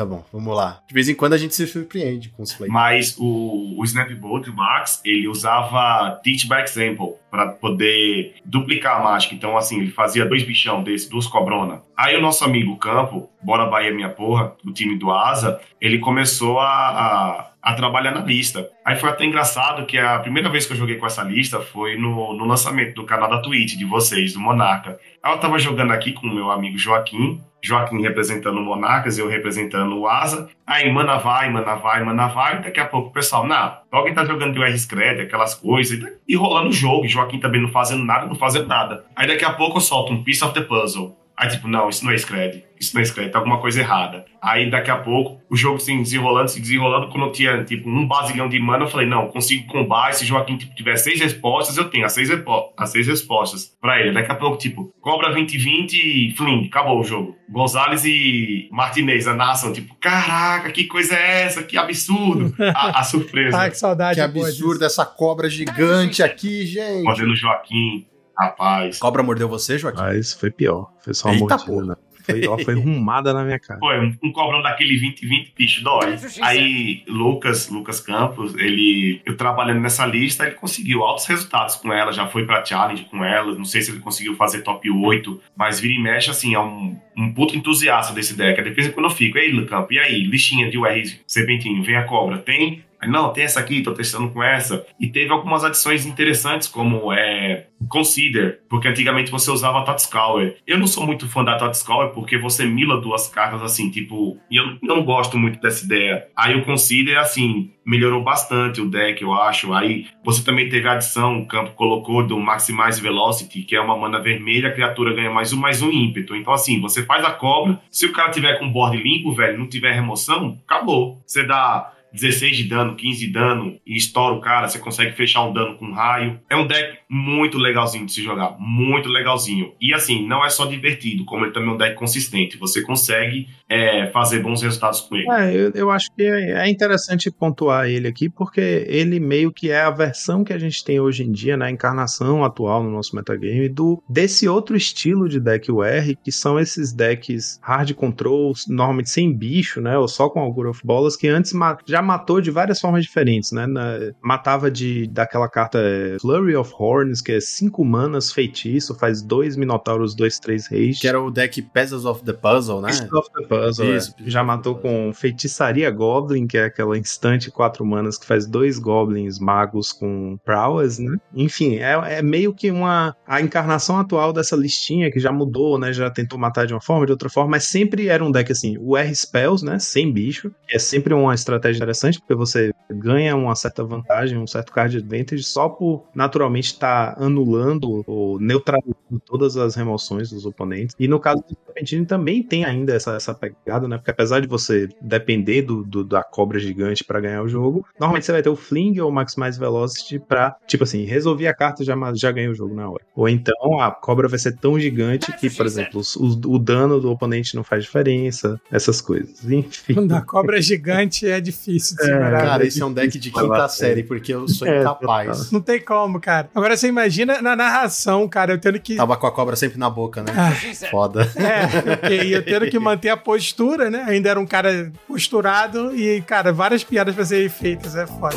tá bom, vamos lá. De vez em quando a gente se surpreende com os flavors. Mas o, o Snapbolt, o Max, ele usava Teach by Example pra poder duplicar a mágica. Então, assim, ele fazia dois bichão desse, duas cobrona. Aí o nosso amigo Campo, Bora Bahia Minha Porra, do time do Asa, ele começou a, a, a trabalhar na lista. Aí foi até engraçado que a primeira vez que eu joguei com essa lista foi no, no lançamento do canal da Twitch de vocês, do Monarca. Eu tava jogando aqui com o meu amigo Joaquim, Joaquim representando o Monarcas, eu representando o Asa. Aí, mana vai, mana vai, mana vai. Daqui a pouco o pessoal, não, alguém tá jogando de R-Scred, aquelas coisas. E, tá- e rolando o jogo. Joaquim também não fazendo nada, não fazendo nada. Aí daqui a pouco eu solto um Piece of the Puzzle. Aí tipo, não, isso não é Scred. Isso não é Scred, tá alguma coisa errada. Aí daqui a pouco o jogo se desenrolando, se desenrolando. Quando eu tinha tipo um basilhão de mana, eu falei, não, consigo combar. Se Joaquim tipo, tiver seis respostas, eu tenho as seis, repo- as seis respostas pra ele. Daqui a pouco, tipo, cobra 2020 e flim, acabou o jogo. Gonzalez e Martinez, a narração, tipo, caraca, que coisa é essa? Que absurdo. A, a surpresa. (laughs) Ah, que saudade. Que absurdo disso. essa cobra gigante aqui, gente. Mordendo Joaquim, rapaz. Cobra mordeu você, Joaquim? Mas foi pior. Foi só uma Eita, mordida? Foi, ela foi rumada na minha cara. Pô, um, um cobrão daquele 2020, bicho, dói. Aí, Lucas, Lucas Campos, ele, eu trabalhando nessa lista, ele conseguiu altos resultados com ela, já foi pra challenge com ela, não sei se ele conseguiu fazer top 8, mas vira e mexe, assim, é um, um puto entusiasta desse deck. Aí, De vez em quando eu fico, ei, Lucampo, e aí, listinha de UR Serpentinho, vem a cobra, tem? Aí, não, tem essa aqui, tô testando com essa. E teve algumas adições interessantes, como é, Consider, porque antigamente você usava Totscour. Eu não sou muito fã da Totscour porque você mila duas cartas assim, tipo, e eu não gosto muito dessa ideia. Aí o Consider, assim, melhorou bastante o deck, eu acho. Aí você também teve a adição, o campo colocou do Maximize Velocity, que é uma mana vermelha, a criatura ganha mais um, mais um ímpeto. Então, assim, você faz a cobra, se o cara tiver com board limpo, velho, não tiver remoção, acabou. Você dá 16 de dano, 15 de dano e estoura o cara, você consegue fechar um dano com um raio. É um deck muito legalzinho de se jogar, muito legalzinho. E assim, não é só divertido, como ele também é um deck consistente. Você consegue é, fazer bons resultados com ele. É, eu, eu acho que é é interessante pontuar ele aqui, porque ele meio que é a versão que a gente tem hoje em dia, né, a encarnação atual no nosso metagame, do, desse outro estilo de deck UR, que são esses decks hard controls, normalmente sem bicho, né, ou só com Augur of Bolas, que antes ma- já matou de várias formas diferentes, né, na- matava de daquela carta é, Flurry of Horns, que é 5 manas, feitiço, faz dois Minotauros, dois, três reis. Que era o deck Peasants of the Puzzle, né? Beast of the Puzzle, Isso, é. Já matou com Feitiçaria Goblin, que é aquela instante quatro manas que faz dois Goblins magos com prowess, né? Enfim, é, é meio que uma a encarnação atual dessa listinha que já mudou, né? Já tentou matar de uma forma, de outra forma, mas sempre era um deck assim, o R Spells, né? Sem bicho, é sempre uma estratégia interessante, porque você ganha uma certa vantagem, um certo card advantage só por naturalmente estar anulando ou neutralizando todas as remoções dos oponentes. E no caso do Serpentine também tem ainda essa, essa pegada, né? Porque apesar de você depender do, do- da cobra gigante pra ganhar o jogo, normalmente você vai ter o Fling ou o Maximize Velocity pra, tipo assim, resolver a carta e já, já ganha o jogo na hora. Ou então a cobra vai ser tão gigante que, por exemplo, os- o dano do oponente não faz diferença, essas coisas. Enfim. Quando a cobra gigante é difícil de segurar. Cara, esse é um deck de quinta é. série, porque eu sou É, incapaz. Não tem como, cara. Agora você imagina na narração, cara, eu tendo que. Tava com a cobra sempre na boca, né? Ah, Foda. É, ok, eu tendo que manter a postura, né? Ainda era um cara posturado e, cara, várias piadas pra serem feitas, é foda.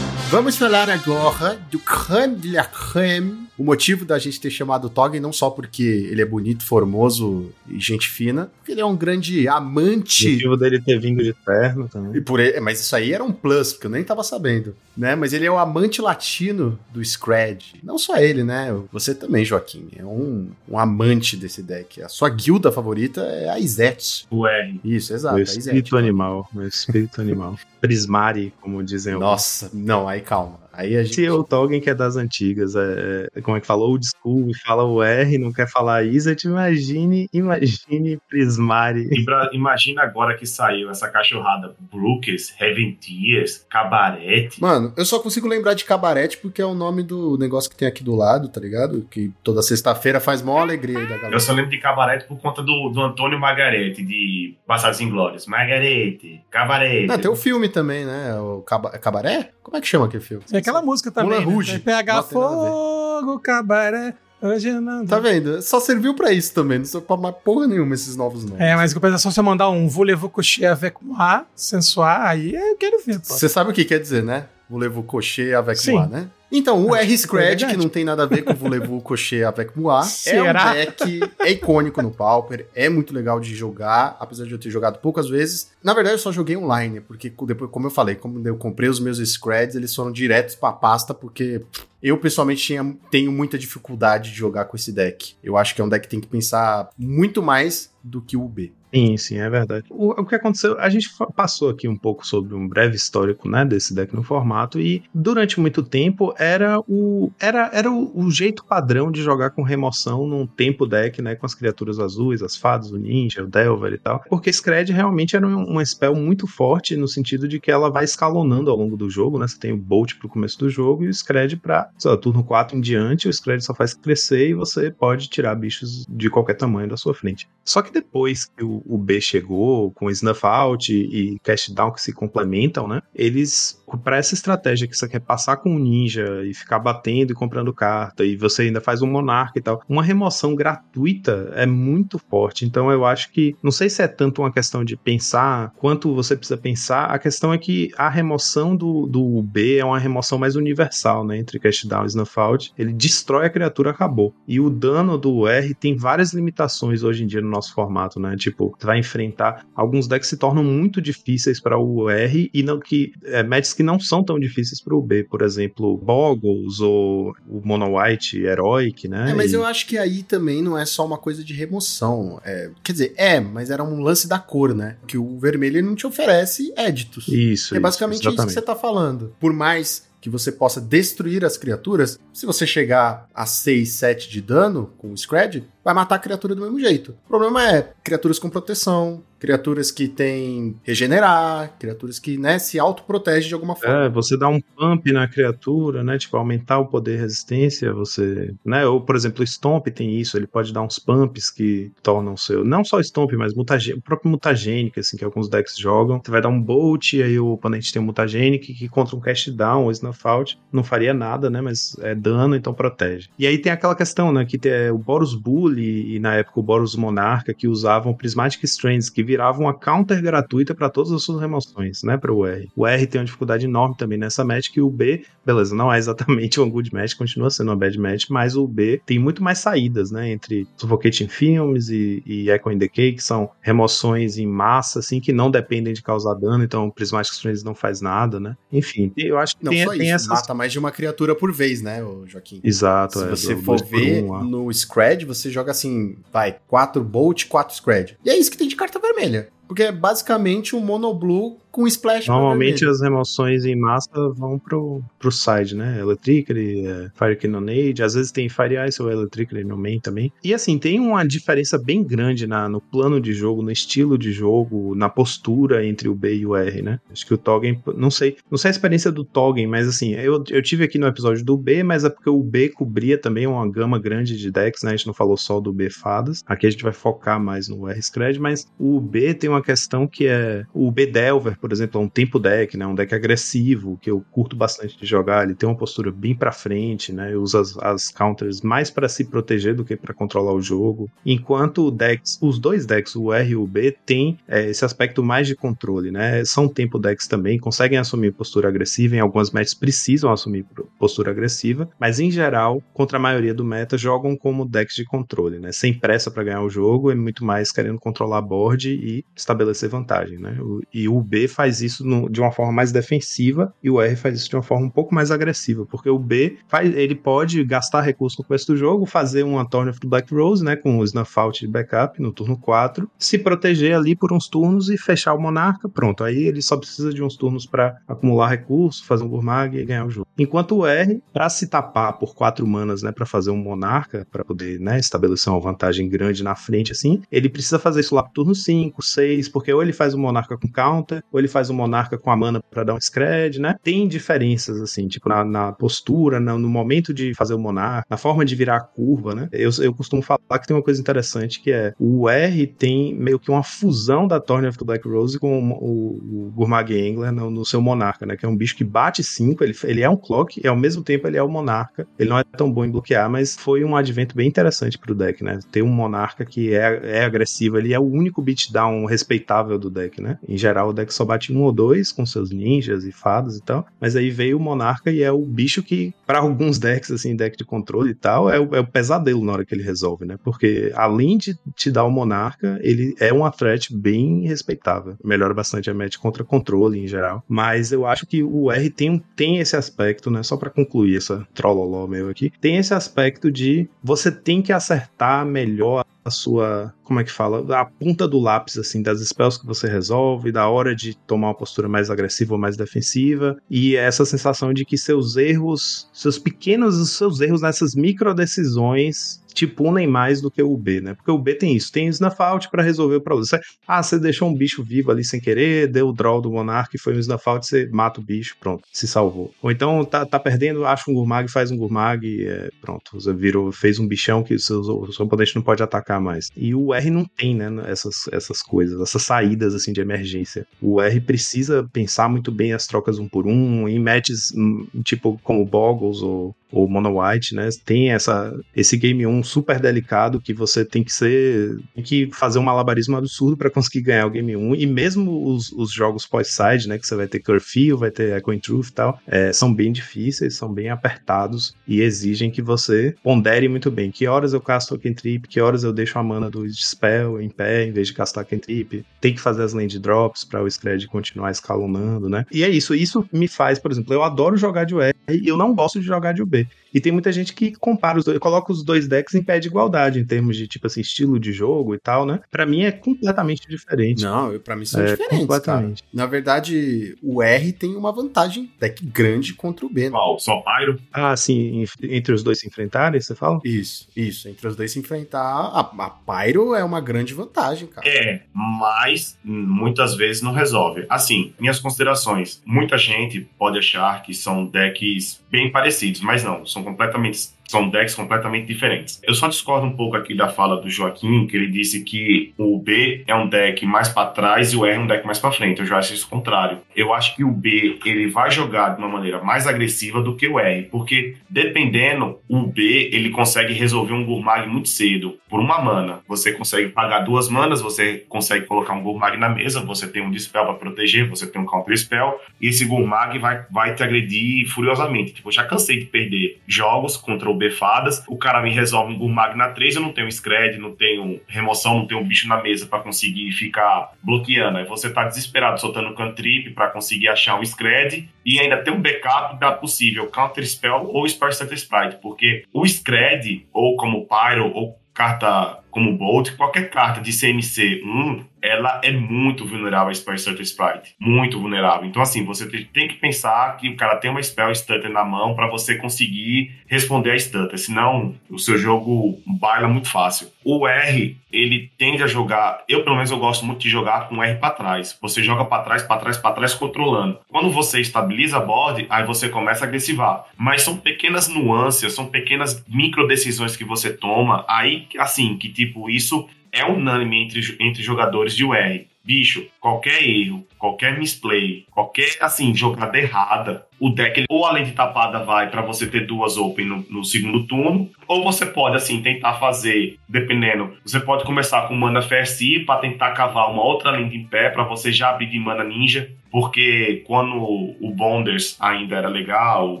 Vamos falar agora do creme de la creme. O motivo da gente ter chamado o Toggen não só porque ele é bonito, formoso e gente fina, porque ele é um grande O amante. motivo dele ter vindo de terno também. E por ele- mas isso aí era um plus, porque eu nem tava sabendo, né? Mas ele é o amante latino do Scred. Não só ele, né? Você também, Joaquim. É um, um amante desse deck. A sua guilda favorita é a Izete. O R. Isso, exato. Meu a Izete. espírito animal, meu espírito animal. (laughs) Prismari, como dizem alguns. Nossa, não, aí calma. Aí a gente. Se o Tolkien que é das antigas, é, é- como é que falou, old school, fala o R, não quer falar Izzet, imagine, imagine Prismari. (laughs) Imagina agora que saiu essa cachorrada Brookes, Heaven Tears, Cabaret. Mano, eu só consigo lembrar de cabarete porque é o nome do negócio que tem aqui do lado, tá ligado? Que toda sexta-feira faz mó alegria aí da galera. Eu só lembro de Cabaret por conta do, do Antônio Margarete, de Passados Inglórios. Margarete, Cabaret. Não, tem o filme também, né? O Caba- Cabaré? Como é que chama aquele filme? Você aquela música também. Moulin né? Rouge. Ver. fogo, cabaré. Hoje não. Tá vendo? Só serviu pra isso também, não serve pra mais porra nenhuma esses novos nomes. É, mas compensação, se eu mandar um voulez-vous coucher avec moi, sensuar, aí eu quero ver. Você sabe o que quer dizer, né? Voulez-vous coucher avec Sim. moi, né? Então, o Acho que R-Scred, ficou que não tem nada a ver com o Voulez-vous (laughs) coucher avec moi, é um Será? deck, é icônico no Pauper, é muito legal de jogar, apesar de eu ter jogado poucas vezes. Na verdade, eu só joguei online, porque depois, como eu falei, como eu comprei os meus Screds, eles foram diretos pra pasta, porque eu pessoalmente tinha, tenho muita dificuldade de jogar com esse deck. Eu acho que é um deck que tem que pensar muito mais do que o B. Sim, sim, é verdade. O, o que aconteceu, a gente passou aqui um pouco sobre um breve histórico, né, desse deck no formato e durante muito tempo era o era, era o, o jeito padrão de jogar com remoção num tempo deck, né, com as criaturas azuis, as fadas, o ninja, o delver e tal, porque Scred realmente era um- uma spell muito forte no sentido de que ela vai escalonando ao longo do jogo, né, você tem o Bolt pro começo do jogo e o Scred pra, sei lá, turno 4 em diante, o Scred só faz crescer e você pode tirar bichos de qualquer tamanho da sua frente. Só que depois que o, o B chegou, com Snuff Out e, Cast Down que se complementam, né? Eles, para essa estratégia que você quer passar com o ninja e ficar batendo e comprando carta, e você ainda faz um monarca e tal, uma remoção gratuita é muito forte. Então eu acho que, não sei se é tanto uma questão de pensar quanto você precisa pensar, a questão é que a remoção do, do B é uma remoção mais universal, né? Entre Cast Down e Snuff Out. Ele destrói a criatura, acabou. E o dano do R tem várias limitações hoje em dia no nosso formato, né? Tipo, você vai enfrentar alguns decks que se tornam muito difíceis para o R e não que é, matches que não são tão difíceis para o B, por exemplo, Boggles ou o Mono White Heroic, né? É, mas E- eu acho que aí também não é só uma coisa de remoção. É, quer dizer, é, mas era um lance da cor, né? Que o vermelho não te oferece éditos. Isso, é basicamente isso, que exatamente. você tá falando. Por mais que você possa destruir as criaturas, se você chegar a 6, 7 de dano com o Scred, vai matar a criatura do mesmo jeito. O problema é criaturas com proteção, criaturas que têm regenerar, criaturas que, né, se autoprotegem de alguma forma. É, você dá um pump na criatura, né? Tipo, aumentar o poder de resistência, você. Né? Ou, por exemplo, o Stomp tem isso, ele pode dar uns pumps que tornam seu. Não só Stomp, mas mutagê... o próprio Mutagenic, assim, que alguns decks jogam. Você vai dar um Bolt, e aí o oponente tem um Mutagenic que contra um Cast Down ou Snuff Out não faria nada, né? Mas é dano, então protege. E aí tem aquela questão, né? Que tem é, o Boros E na época o Boros Monarca que usavam Prismatic Strands, que viravam uma counter gratuita para todas as suas remoções, né? Para o R. O R tem uma dificuldade enorme também nessa match, que o B, beleza, não é exatamente uma good match, continua sendo uma bad match, mas o B tem muito mais saídas, né? Entre Suffocating Films e, e Echo in Decay, que são remoções em massa, assim, que não dependem de causar dano, então o Prismatic Strands não faz nada, né? Enfim, eu acho que Não tem, só tem isso, essas. mata mais de uma criatura por vez, né, Joaquim? Exato, Se é, você do- for ver um no Scred, você joga assim, vai, 4 Bolt, 4 Scred. E é isso que tem de carta vermelha. Porque é basicamente um Mono Blue com splash Normalmente as remoções em massa vão pro, pro side, né? Electricity, é, Fire Cannonade, às vezes tem Fire Ice ou Electricity no main também. E assim, tem uma diferença bem grande na, no plano de jogo, no estilo de jogo, na postura entre o B e o R, né? Acho que o Toggen, não sei, não sei a experiência do Toggen, mas assim, eu, eu tive aqui no episódio do B, mas é porque o B cobria também uma gama grande de decks, né? A gente não falou só do B Fadas. Aqui a gente vai focar mais no R Scred, mas o B tem uma questão que é o B Delver, por exemplo, é um tempo deck, né? Um deck agressivo, que eu curto bastante de jogar. Ele tem uma postura bem pra frente, né? Usa as, as counters mais pra se proteger do que pra controlar o jogo. Enquanto o decks, os dois decks, o R e o B, tem é, esse aspecto mais de controle, né? São tempo decks também, conseguem assumir postura agressiva. Em algumas matches precisam assumir postura agressiva, mas em geral, contra a maioria do meta, jogam como decks de controle, né? Sem pressa pra ganhar o jogo, é muito mais querendo controlar a board e estabelecer vantagem, né? E o B faz isso no- de uma forma mais defensiva e o R faz isso de uma forma um pouco mais agressiva, porque o B faz, ele pode gastar recursos no começo do jogo, fazer uma Torn of the Black Rose, né, com o Snuff Out de backup no turno 4, se proteger ali por uns turnos e fechar o Monarca, pronto. Aí ele só precisa de uns turnos para acumular recursos, fazer um Gurmag e ganhar o jogo. Enquanto o R, para se tapar por quatro manas, né, para fazer um Monarca, para poder, né, estabelecer uma vantagem grande na frente assim, ele precisa fazer isso lá pro turno 5, 6, porque ou ele faz o Monarca com counter, ou ou ele faz o monarca com a mana pra dar um scred, né? Tem diferenças, assim, tipo, na, na postura, na- no momento de fazer o monarca, na forma de virar a curva, né? Eu, eu costumo falar que tem uma coisa interessante que é o R tem meio que uma fusão da Thorn of the Black Rose com o, o, Gurmag Angler no, no seu monarca, né? Que é um bicho que bate 5, ele, ele é um clock e ao mesmo tempo ele é o monarca. Ele não é tão bom em bloquear, mas foi um advento bem interessante pro deck, né? Ter um monarca que é, é agressivo, ele é o único beatdown respeitável do deck, né? Em geral, o deck só bate um ou dois com seus ninjas e fadas e tal, mas aí veio o monarca e é o bicho que, para alguns (laughs) decks, assim, deck de controle e tal, é o, é o pesadelo na hora que ele resolve, né? Porque além de te dar o monarca, ele é uma threat bem respeitável. Melhora bastante a match contra controle em geral. Mas eu acho que o R tem, tem esse aspecto, né? Só pra concluir essa trolloló meu aqui, tem esse aspecto de você tem que acertar melhor a sua, como é que fala, a ponta do lápis, assim, das spells que você resolve, da hora de tomar uma postura mais agressiva ou mais defensiva, e essa sensação de que seus erros, seus pequenos, os seus erros nessas micro decisões te punem mais do que o B, né? Porque o B tem isso, tem snuff out pra resolver o problema. Você- ah, você deixou um bicho vivo ali sem querer, deu o draw do Monark, foi um snuff out, você mata o bicho, pronto, se salvou. Ou então tá, tá perdendo, acha um Gurmag, faz um Gurmag, é, pronto, você virou, fez um bichão que o seu, o seu oponente não pode atacar mais. E o R não tem, né, essas, essas coisas, essas saídas, assim, de emergência. O R precisa pensar muito bem as trocas um por um, em matches, hum, tipo, como Boggles ou ou Mono White, né? Tem essa, esse game 1 super delicado que você tem que ser. tem que fazer um malabarismo absurdo para conseguir ganhar o game 1. E mesmo os, os jogos pós-side, né? Que você vai ter Curfew, vai ter Echoing Truth e tal, é, são bem difíceis, são bem apertados e exigem que você pondere muito bem. Que horas eu casto a Cantrip, que horas eu deixo a mana do Spell em pé em vez de castar a Cantrip. Tem que fazer as land drops para o Scred continuar escalonando, né? E é isso. Isso me faz, por exemplo, eu adoro jogar de UR e eu não gosto de jogar de UB. E tem muita gente que compara os dois, coloca os dois decks em pé de igualdade, em termos de, tipo assim, estilo de jogo e tal, né? Pra mim é completamente diferente. Não, pra mim são É, diferentes, cara. completamente. Na verdade, o R tem uma vantagem deck grande contra o B. né? Qual? Só Pyro? Ah, sim, entre os dois se enfrentarem, você fala? Isso, isso. Entre os dois se enfrentar, a, a Pyro é uma grande vantagem, cara. É, mas muitas vezes não resolve. Assim, minhas considerações. Muita gente pode achar que são decks bem parecidos, mas não, são completamente são decks completamente diferentes. Eu só discordo um pouco aqui da fala do Joaquim, que ele disse que o B é um deck mais pra trás e o R é um deck mais pra frente. Eu já acho isso o contrário. Eu acho que o B ele vai jogar de uma maneira mais agressiva do que o R, porque dependendo, o B ele consegue resolver um Gurmag muito cedo por uma mana. Você consegue pagar duas manas, você consegue colocar um Gurmag na mesa, você tem um Dispel pra proteger, você tem um Counter Spell, e esse Gurmag vai, vai te agredir furiosamente. Tipo, eu já cansei de perder jogos contra o B Fadas, o cara me resolve um Gurmag na 3, eu não tenho Scred, não tenho remoção, não tenho um bicho na mesa pra conseguir ficar bloqueando. Aí você tá desesperado soltando cantrip pra conseguir achar um Scred e ainda ter um backup da possível Counter Spell ou Center Sprite, porque o Scred, ou como Pyro, ou carta como Bolt, qualquer carta de CMC 1, ela é muito vulnerável a Spell Stutter Sprite. Muito vulnerável. Então, assim, você te- tem que pensar que o cara tem uma Spell Stutter na mão para você conseguir responder a Stutter. Senão, o seu jogo baila muito fácil. O R, ele tende a jogar. Eu, pelo menos, eu gosto muito de jogar com R para trás. Você joga para trás, para trás, para trás, controlando. Quando você estabiliza a board, aí você começa a agressivar. Mas são pequenas nuances, são pequenas micro decisões que você toma. Aí, assim, que tipo, isso é unânime entre, entre jogadores de UR. Bicho, qualquer erro, qualquer misplay, qualquer, assim, jogada errada, o deck, ou além de tapada, vai para você ter duas open no, no segundo turno, ou você pode, assim, tentar fazer, dependendo, você pode começar com mana FSI para tentar cavar uma outra linha em pé para você já abrir de mana ninja, porque quando o Bonders ainda era legal, o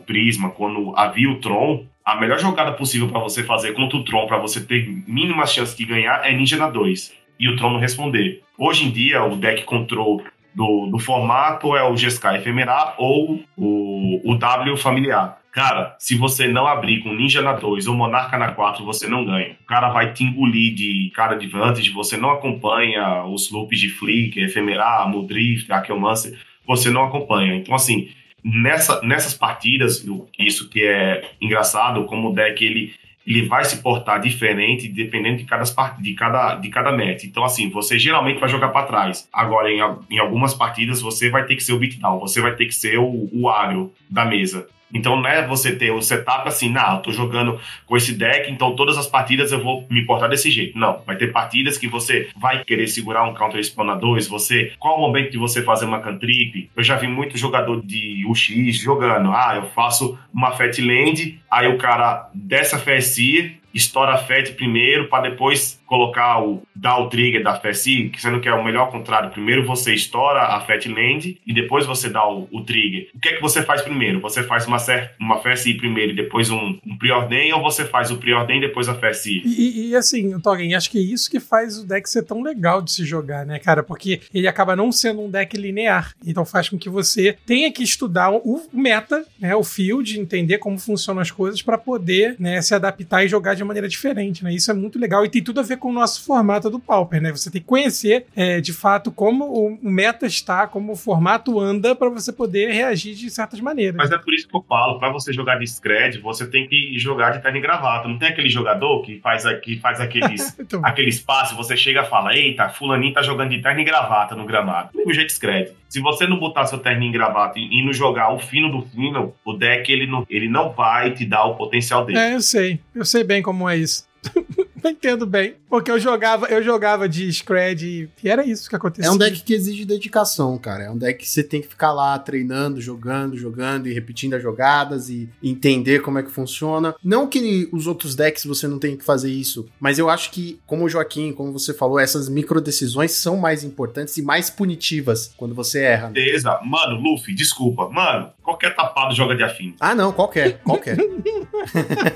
Prisma, quando havia o Tron, a melhor jogada possível para você fazer contra o Tron, para você ter mínimas chances de ganhar, é Ninja na 2. E o Tron não responder. Hoje em dia, o deck control do, do formato é o GSK Efemerar ou o, o W familiar. Cara, se você não abrir com Ninja na 2 ou Monarca na 4, você não ganha. O cara vai te engolir de cara de vantage, você não acompanha os loops de Flick, Efemerar, Mudrift, Akelmancer, você não acompanha. Então, assim, nessa, nessas partidas, isso que é engraçado, como o deck ele, ele vai se portar diferente dependendo de cada, de cada, de cada match. Então, assim, você geralmente vai jogar para trás. Agora, em, em algumas partidas, você vai ter que ser o beatdown, você vai ter que ser o, o agro da mesa. Então não é você ter o setup assim, não, eu tô jogando com esse deck, então todas as partidas eu vou me portar desse jeito. Não, vai ter partidas que você vai querer segurar um counter spawn a 2, você, qual o momento de você fazer uma cantrip? Eu já vi muito jogador de UX jogando, ah, eu faço uma fat land, aí o cara dessa FSI estoura a FET primeiro para depois colocar o dar o trigger da que sendo que é o melhor contrário. Primeiro você estoura a FET land e depois você dá o, o trigger. O que é que você faz primeiro? Você faz uma, uma FSI primeiro e depois um, um preordem ou você faz o preordem e depois a FSI? E, e- assim, Toggen, acho que é isso que faz o deck ser tão legal de se jogar, né, cara? Porque ele acaba não sendo um deck linear. Então faz com que você tenha que estudar o meta, né, o field, entender como funcionam as coisas para poder né, se adaptar e jogar de maneira diferente, né? Isso é muito legal e tem tudo a ver com o nosso formato do Pauper, né? Você tem que conhecer é, de fato como o meta está, como o formato anda para você poder reagir de certas maneiras. Mas é por isso que eu falo, para você jogar de scred, você tem que jogar de terno e gravata. Não tem aquele jogador que faz, a- que faz aqueles (laughs) Então, aquele espaço, você chega e fala: Eita, Fulaninho tá jogando de terno e gravata no gramado. Do mesmo jeito escreve. Se você não botar seu terno e gravata e, e não jogar o fino do fino, o deck ele não, ele não vai te dar o potencial dele. É, eu sei. Eu sei bem como é isso. (laughs) (laughs) Eu Entendo bem. Porque eu jogava, eu jogava de Scred e e era isso que acontecia. É um deck que exige dedicação, cara. É um deck que você tem que ficar lá treinando, jogando, jogando e repetindo as jogadas e entender como é que funciona. Não que os outros decks você não tenha que fazer isso, mas eu acho que, como o Joaquim, como você falou, essas micro decisões são mais importantes e mais punitivas quando você erra. né? Certeza. Mano, Luffy, desculpa. Mano, qualquer tapado joga de afim. Ah, não, qualquer, qualquer. (laughs)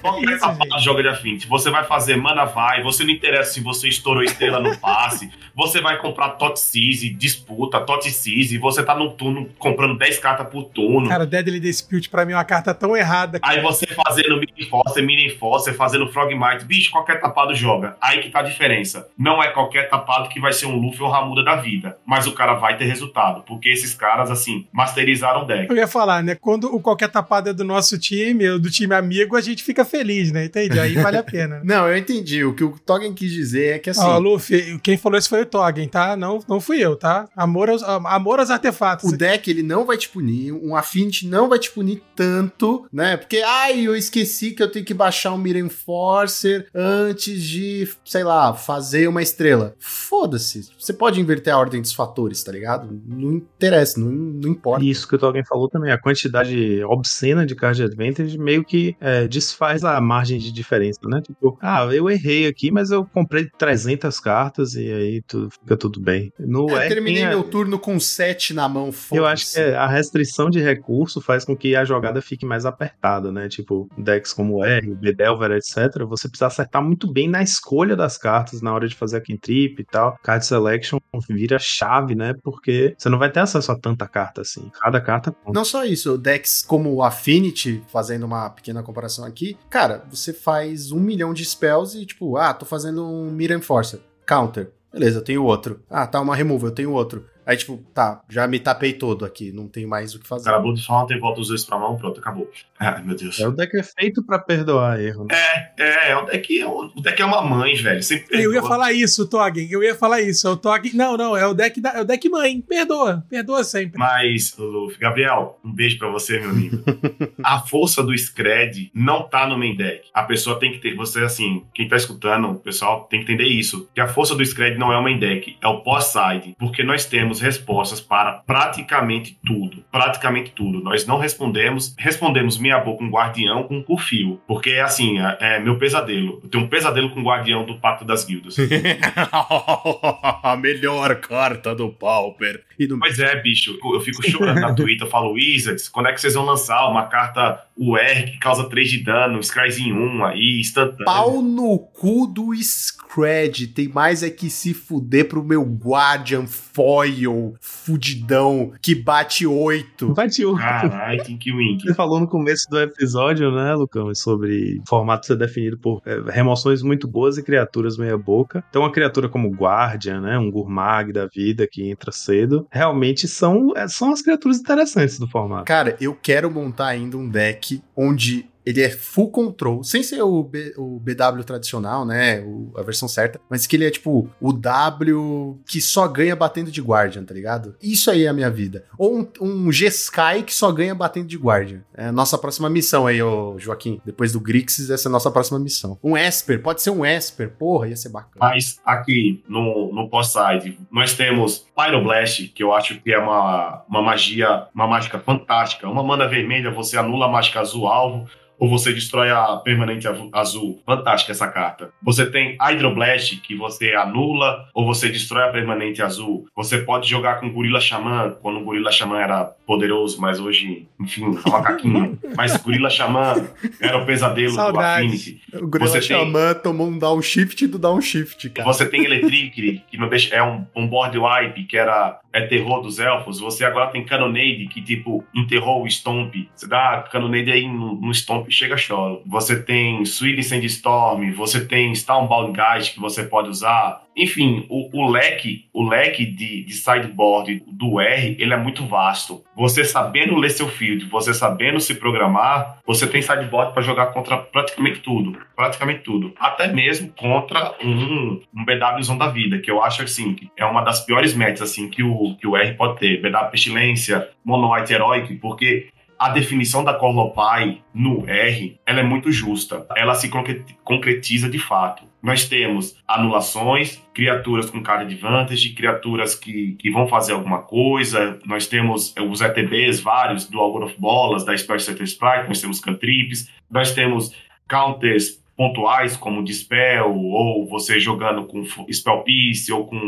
Qualquer Isso, tapado gente. joga de afinte. Você vai fazer mana vai, você não interessa se você estourou estrela no passe, (laughs) você vai comprar Tot Seize, disputa, Tot Seize, você tá no turno comprando 10 cartas por turno. Cara, Deadly Dispute pra mim é uma carta tão errada. Aí você fazendo Mini Force, Mini Force, fazendo Frogmite, bicho, qualquer tapado joga. Aí que tá a diferença. Não é qualquer tapado que vai ser um Luffy ou Ramuda da vida, mas o cara vai ter resultado, porque esses caras, assim, masterizaram o deck. Eu ia falar, né? Quando o qualquer tapada é do nosso time, ou do time amigo, a gente fica feliz, né? Entende? Aí vale a pena. né? (laughs) não, eu entendi. O que o Toggen quis dizer é que assim. Ó, Luffy, quem falou isso foi o Toggen, tá? Não, não fui eu, tá? Amor aos, amor aos artefatos. O deck ele não vai te punir, um Affinity não vai te punir tanto, né? Porque, ai, eu esqueci que eu tenho que baixar um Mirror Enforcer antes de, sei lá, fazer uma estrela. Foda-se. Você pode inverter a ordem dos fatores, tá ligado? Não interessa, não, não importa. Isso que o Tolkien falou também, a quantidade obscena de card advantage meio que é, desfaz a margem de diferença, né? Tipo, ah, eu errei aqui, mas eu comprei 300 cartas e aí tudo, fica tudo bem. No É, eu terminei a- meu turno com 7 na mão. Eu acho que é, a restrição de recurso faz com que a jogada fique mais apertada, né? Tipo, decks como o R, Bedelver, etc. Você precisa acertar muito bem na escolha das cartas na hora de fazer a cantrip e tal. Card selection vira chave, né? Porque você não vai ter acesso a tanta carta assim. Cada carta conta. Não só isso, decks como o Affinity, fazendo uma pequena comparação aqui, cara, você faz um milhão de spells e tipo, ah, tô fazendo um Mirror Enforcer, counter. Beleza, eu tenho outro. Ah, tá, uma removal, eu tenho outro. Aí, tipo, tá, já me tapei todo aqui, não tem mais o que fazer. Acabou de falar, tem volta os dois pra mão, pronto, acabou. (laughs) Ai, meu Deus. É, o deck é feito pra perdoar erro, né? É, é, o deck é, o deck é uma mãe, velho. Sempre Eu ia perdoa. falar isso, Toggen. Eu ia falar isso. É o Toggen. Não, não, é o deck da, é o deck mãe. Perdoa, perdoa sempre. Mas, Luffy, Gabriel, um beijo pra você, meu amigo. (laughs) a força do Scred não tá no main deck. A pessoa tem que ter. Você, assim, quem tá escutando, o pessoal tem que entender isso. Que a força do Scred não é o main deck, é o pós-side. Porque nós temos respostas para praticamente tudo. Praticamente tudo. Nós não respondemos. Respondemos meia boca com guardião com curfio. Porque, assim, é, é meu pesadelo. Eu tenho um pesadelo com o guardião do Pacto das Guildas. a (laughs) melhor carta do Pauper. E do... Pois é, bicho. Eu fico chorando na (laughs) Twitter. Eu falo, Wizards, quando é que vocês vão lançar uma carta UR que causa 3 de dano, Scryzinho 1 aí, instantâneo? Pau no cu do Scred. Tem mais é que se fuder pro meu Guardian Foil fudidão que bate 8. Vai te Caralho, Tink Wink. Você falou no começo do episódio, né, Lucão, sobre o formato ser definido por é, remoções muito boas e criaturas meia boca. Então, uma criatura como Guardian, né, um Gurmag da vida que entra cedo, realmente são, é, são as criaturas interessantes do formato. Cara, eu quero montar ainda um deck onde ele é full control, sem ser o, B- o BW tradicional, né? o- a versão certa, mas que ele é tipo o W que só ganha batendo de Guardian, tá ligado? Isso aí é a minha vida. Ou um, um G-Sky que só ganha batendo de Guardian. É a nossa próxima missão aí, ô Joaquim. Depois do Grixis, essa é a nossa próxima missão. Um Esper, pode ser um Esper, porra, ia ser bacana. Mas aqui no, no post-side, nós temos Pyroblast, que eu acho que é uma, uma magia, uma mágica fantástica. Uma mana vermelha, você anula a mágica azul alvo, ou você destrói a permanente azul. Fantástica essa carta. Você tem Hydroblast, que você anula, ou você destrói a permanente azul. Você pode jogar com Gorila Xamã, quando o Gorila Xamã era poderoso, mas hoje, enfim, é um macaquinho. (laughs) mas Gorila Xamã era o pesadelo Saudades. do Affinity. O Gorilla Você tem- Xamã tomou um downshift do downshift, cara. Você tem Electric, (laughs) que não deixa, é um, um board wipe, que era é terror dos elfos. Você agora tem Cannonade, que tipo, enterrou o Stomp. Você dá Cannonade aí no, no Stomp chega choro. Você tem Sweden Sandstorm, você tem Stormbound Guide, que você pode usar. Enfim, o, o leque, o leque de, de sideboard do R, ele é muito vasto. Você sabendo ler seu field, você sabendo se programar, você tem sideboard para jogar contra praticamente tudo. Praticamente tudo. Até mesmo contra um, um BWzão da vida, que eu acho assim, que é uma das piores metas assim, que, o, que o R pode ter. BW Pestilência, Mono White Heroic, porque a definição da Corlopai no R, ela é muito justa. Ela se concre- concretiza de fato. Nós temos anulações, criaturas com cara de criaturas que, que vão fazer alguma coisa. Nós temos os ETBs vários, do Algor of Bolas, da Spell Setter Sprite, nós temos cantrips, nós temos counters pontuais como Dispel, ou você jogando com Spell Piece, ou com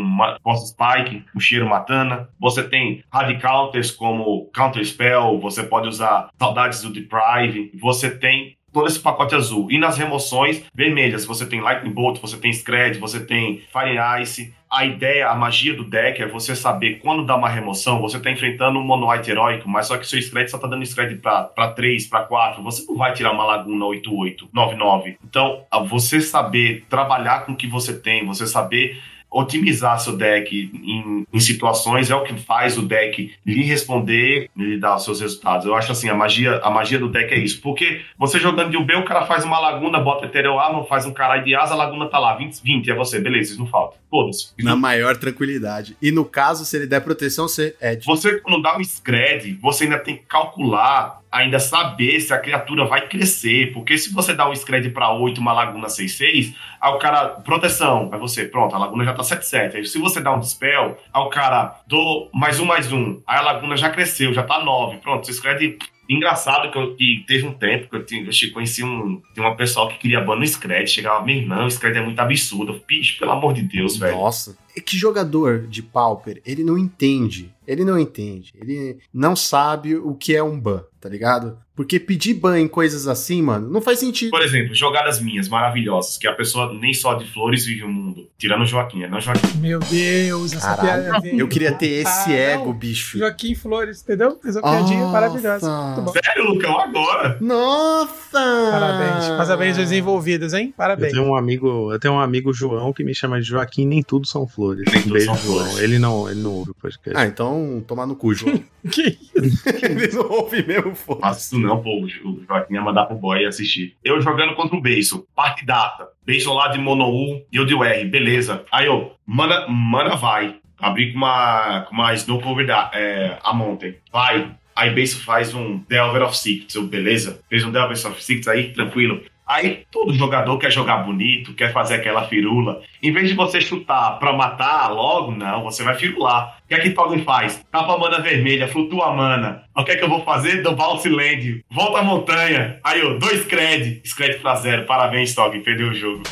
Force Spike, o Cheiro Matana. Você tem hard counters como Counter Spell, você pode usar Saudades do Deprive. Você tem todo esse pacote azul. E nas remoções vermelhas, você tem Lightning Bolt, você tem Scred, você tem Fire Ice. A ideia, a magia do deck é você saber quando dá uma remoção, você tá enfrentando um mono white heróico, mas só que seu Scred só tá dando Scred pra 3, pra 4. Você não vai tirar uma Laguna 88, 99. Então, você saber trabalhar com o que você tem, você saber otimizar seu deck em, em situações é o que faz o deck lhe responder e lhe dar os seus resultados. Eu acho assim, a magia, a magia do deck é isso. Porque você jogando de UB, o cara faz uma laguna, bota Ethereal Armor, faz um caralho de asa, a laguna tá lá, 20, 20 é você, beleza, isso não falta. Isso Na maior tranquilidade. E no caso, se ele der proteção, você é Você, quando dá um scred, você ainda tem que calcular, ainda saber se a criatura vai crescer. Porque se você dá um scred pra 8, uma laguna 6-6, aí o cara, proteção, aí você, pronto, a laguna já tá 7-7. Aí se você dá um dispel, aí o cara, dou mais um, mais um. Aí a laguna já cresceu, já tá 9. Pronto, seu scred. Engraçado que, eu, que teve um tempo que eu, tinha, eu conheci um, uma pessoa que queria ban no Scred, chegava, meu irmão, o Scred é muito absurdo. Eu, pelo amor de Deus, velho. Nossa. É que jogador de Pauper, ele não entende. Ele não entende. Ele não sabe o que é um ban, tá ligado? Porque pedir ban em coisas assim, mano, não faz sentido. Por exemplo, jogadas minhas maravilhosas, que a pessoa nem só de flores vive o mundo. Tirando o Joaquim, é não Joaquim. Meu Deus, essa Caralho, piada veio. Eu queria ter esse Ah, ego, não. bicho. Joaquim Flores, entendeu? Fez uma piadinha maravilhosa. Sério, Lucão, agora? Nossa! Parabéns. Parabéns aos envolvidos, hein? Eu Parabéns. tenho um amigo, eu tenho um amigo João que me chama de Joaquim, nem tudo são flores. Nem Um beijo, João. flores. Ele não, ele não ouve o podcast. Ah, então tomar no cu, João. (laughs) Que (laughs) ele não ouve mesmo, foda Faço isso não, pô. O Joaquim ia mandar pro boy assistir. Eu jogando contra o Beiso, partidata. Beiso lá de Mono U e eu de UR, beleza. Aí eu, mana, mana vai. Abri com uma, com uma Snow Cover da, é, a Mountain. Vai. Aí Beiso faz um Delver of Secrets. Eu, beleza. Fez um Delver of Secrets aí, tranquilo. Aí todo jogador quer jogar bonito, quer fazer aquela firula. Em vez de você chutar pra matar logo, não, você vai firular. O que é que Toggen faz? Tapa a mana vermelha, flutua a mana. O que é que eu vou fazer? Do Bounce Land. Volta a montanha. Aí, ó, dois cred. Scred pra zero. Parabéns, Toggen, perdeu o jogo.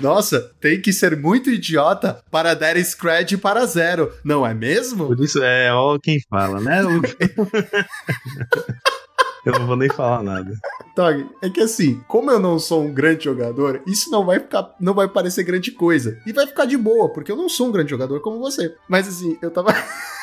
Nossa, tem que ser muito idiota para dar scred para zero, não é mesmo? Por isso é ó quem fala, né? (laughs) eu não vou nem falar nada. Tog, é que assim, como eu não sou um grande jogador, isso não vai ficar, não vai parecer grande coisa. E vai ficar de boa, porque eu não sou um grande jogador como você. Mas assim, eu tava (laughs)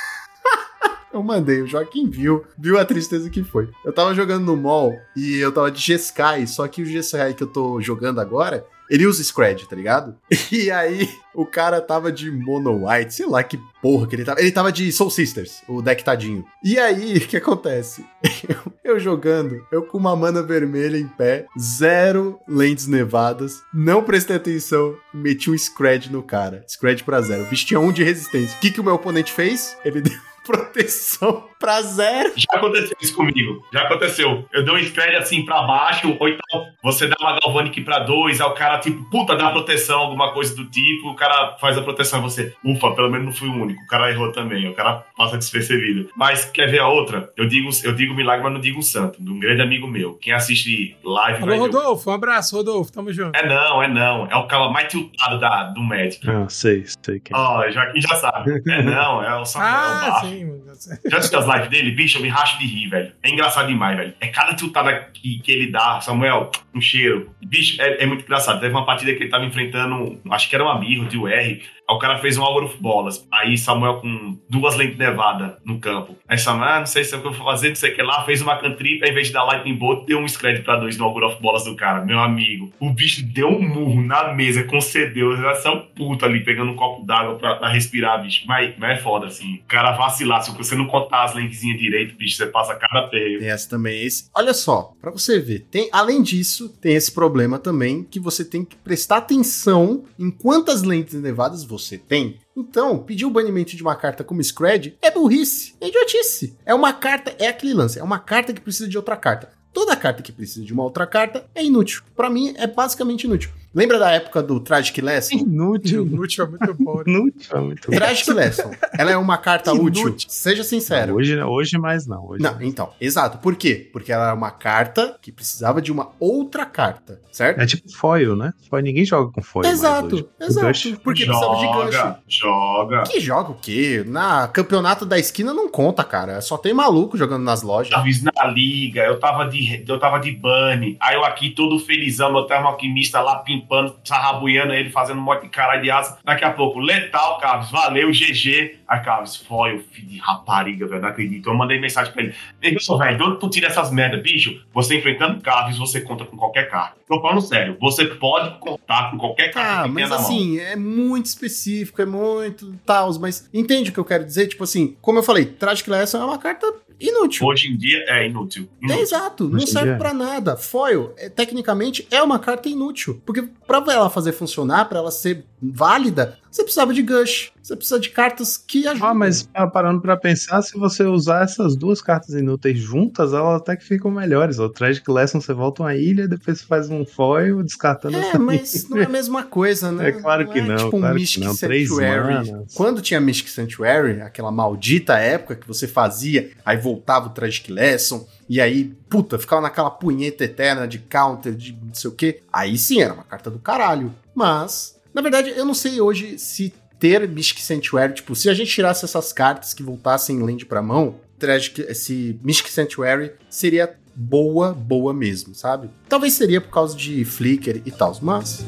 Eu mandei, o Joaquim viu, viu a tristeza que foi. Eu tava jogando no mall e eu tava de G-Sky, só que o G-Sky que eu tô jogando agora, ele usa Scred, tá ligado? (laughs) E aí, o cara tava de Mono White, sei lá que porra que ele tava. Ele tava de Soul Sisters, o deck tadinho. E aí, (laughs) o que acontece? Eu, (laughs) eu jogando, eu com uma mana vermelha em pé, zero lentes nevadas, não prestei atenção, meti um Scred no cara. Scred pra zero. O bicho tinha um de resistência. O que, que o meu oponente fez? Ele deu proteção pra zero. Já aconteceu isso comigo. Já aconteceu. Eu dei um spread assim pra baixo, ou então você dá uma Galvanic pra dois, aí o cara, tipo, puta, dá proteção, alguma coisa do tipo, o cara faz a proteção e você, ufa, pelo menos não fui o único. O cara errou também, o cara passa despercebido. Mas quer ver a outra? Eu digo, eu digo milagre, mas não digo santo. De um grande amigo meu. Quem assiste live Alô, vai ver. Rodolfo, um abraço, Rodolfo, tamo junto. É não, é não. É o cara mais tiltado da, do Magic. Ah, sei, sei quem. Ó, Joaquim já sabe. É não, é o Samuel Ah, sim, mano. Já (laughs) assistiu as dele? Bicho, eu me racho de rir, velho. É engraçado demais, velho. É cada tiltada que, que ele dá, Samuel, um cheiro. Bicho, é, é muito engraçado. Teve uma partida que ele tava enfrentando, acho que era uma birra de UR. Aí o cara fez um Hour Bolas. Aí Samuel com duas lentes nevadas no campo. Aí Samuel, ah, não sei se é o que eu vou fazer, não sei o que lá. Fez uma cantrip, ao invés de dar Lightning Bolt, deu um scred pra dois no Hour Bolas do cara. Meu amigo. O bicho deu um murro na mesa, concedeu. Ele um puto ali, pegando um copo d'água pra, pra respirar, bicho. Mas, mas é foda, assim. O cara vacilar, se você não contar as lentezinhas direito, bicho, você passa cada feio. Tem essa também. Esse. Olha só, pra você ver, tem, além disso, tem esse problema também que você tem que prestar atenção em quantas lentes nevadas você tem. Então, pedir o banimento de uma carta como Scred é burrice, é idiotice. É uma carta, é aquele lance, é uma carta que precisa de outra carta. Toda carta que precisa de uma outra carta é inútil. Pra mim, é basicamente inútil. Lembra da época do Tragic Lesson? Inútil. Inútil é muito bom. né? Inútil, é muito bom. Tragic Lesson. Ela é uma carta Inútil. útil. Seja sincero. Hoje, hoje mais não. Hoje Não, então, exato. Por quê? Porque ela era uma carta que precisava de uma outra carta, certo? É tipo foil, né? Foil, ninguém joga com foil. mais exato, exato. Porque precisava de gancho. Joga, joga. Que joga o quê? Na campeonato da esquina não conta, cara. Só tem maluco jogando nas lojas. Talvez na liga, eu tava de, eu tava de bunny. Aí eu aqui todo felizão, meu termo alquimista lá pimpando, sarrabuiando ele, fazendo um monte de caralho de asa. Daqui a pouco, letal, Carlos, valeu, GG. Aí, Carlos, foi o filho de rapariga, velho, não acredito. Eu mandei mensagem pra ele. Ei, velho, de onde tu tira essas merda, bicho? Você enfrentando Carlos, você conta com qualquer carta. Tô falando sério, você pode contar com qualquer carta Ah, mas na mão. assim, é muito específico, é muito tal, mas entende o que eu quero dizer? Tipo assim, como eu falei, Tragic Lesson é uma carta inútil. Hoje em dia é inútil. É Inútil. exato, não Hoje em serve dia é. pra nada. Foil, é, tecnicamente, é uma carta inútil. Porque pra ela fazer funcionar, pra ela ser válida, você precisava de Gush. Você precisa de cartas que ajudam. Ah, mas ah, parando pra pensar, se você usar essas duas cartas inúteis juntas, elas até que ficam melhores. O Tragic Lesson, você volta uma ilha, depois você faz um foil, descartando É, essa (laughs) mas não é a mesma coisa, né? É claro que não, Tipo um claro que Mystic não. Sanctuary. Quando tinha Mystic Sanctuary, aquela maldita época que você fazia, aí voltava o Tragic Lesson, e aí, puta, ficava naquela punheta eterna de counter, de não sei o quê. Aí sim, era uma carta do caralho. Mas, na verdade, eu não sei hoje se ter Mystic Sanctuary, tipo, se a gente tirasse essas cartas que voltassem land pra mão, Tragic, esse Mystic Sanctuary seria boa, boa mesmo, sabe? Talvez seria por causa de Flicker e tal, mas...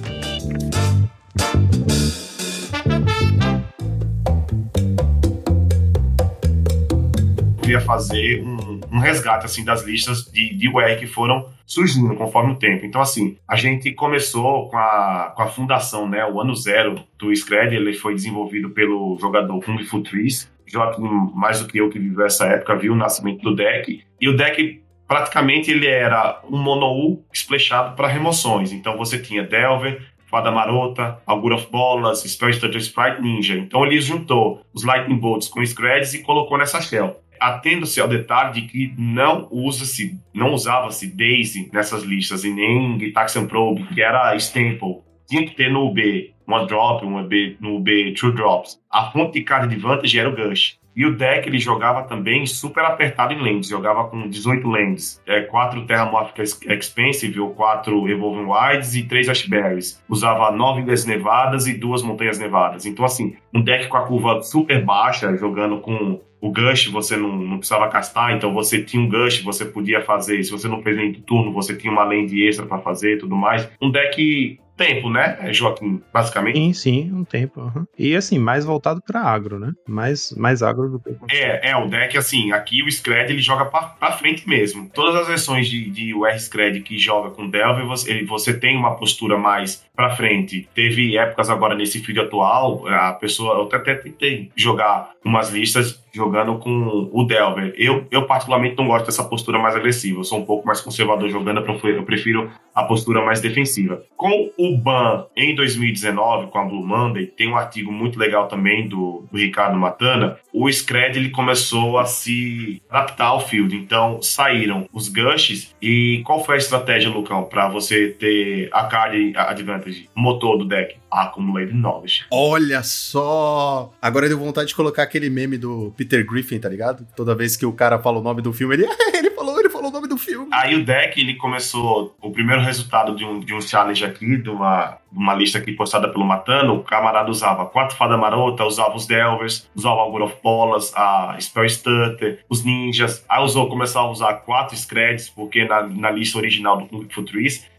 queria fazer um, um resgate assim das listas de, de UR que foram surgindo conforme o tempo. Então, assim, a gente começou com a, com a fundação, né? O ano zero do Scred, ele foi desenvolvido pelo jogador Kung Fu Trees. Joaquim, mais do que eu que viveu essa época, viu o nascimento do deck. E o deck, praticamente, ele era um mono-U splashado para remoções. Então, você tinha Delver, Fada Marota, Augur of Bolas, Spell Stutter Sprite Ninja. Então ele juntou os Lightning Bolts com Screds e colocou nessa shell. Atendo-se ao detalhe de que não usa-se, não usava-se Daisy nessas listas e nem Gitaxian Probe, que era Staple. Tinha que ter no UB uma drop, uma UB, no UB True Drops. A fonte de card de era o Gush. E o deck ele jogava também super apertado em lands, jogava com 18 lands, é, 4 Terramorphic Expensive ou 4 Evolving Wilds e 3 Ashberries. Usava 9 Ilhas Nevadas e 2 Montanhas Nevadas. Então, assim, um deck com a curva super baixa, jogando com o Gush, você não, não precisava castar, então você tinha um Gush, você podia fazer. Se você não fez nem turno, você tinha uma land extra para fazer e tudo mais. Um deck tempo, né, Joaquim? Basicamente. Sim, sim, um tempo. aham. E assim, mais voltado pra agro, né? Mais, mais agro do que. É, é, o deck, assim, aqui o Scred ele joga pra, pra frente mesmo. Todas as versões de, de UR Scred que joga com Delver, você, ele- você tem uma postura mais pra frente. Teve épocas agora nesse feed atual, a pessoa, eu até tentei jogar umas listas jogando com o Delver. Eu, eu particularmente não gosto dessa postura mais agressiva, eu sou um pouco mais conservador jogando, eu prefiro- a postura mais defensiva. Com o ban em 2019, com a Blue Monday, tem um artigo muito legal também do, do Ricardo Matana. O Scred ele começou a se adaptar ao field, então saíram os gushes. E qual foi a estratégia, Lucão, para você ter a card advantage, o motor do deck? Accumulated Knowledge. Olha só! Agora deu vontade de colocar aquele meme do Peter Griffin, tá ligado? Toda vez que o cara fala o nome do filme, ele, (laughs) ele falou, ele falou o nome do filme. Aí o deck, ele começou. O primeiro resultado de um, de um challenge aqui, de uma, uma lista aqui postada pelo Matano, o camarada usava quatro Fada Marota, usava os Delvers, usava o of Bolas, a Spell Stutter, os Ninjas. Aí usou, começou a usar quatro Screds, porque na, na lista original do Kung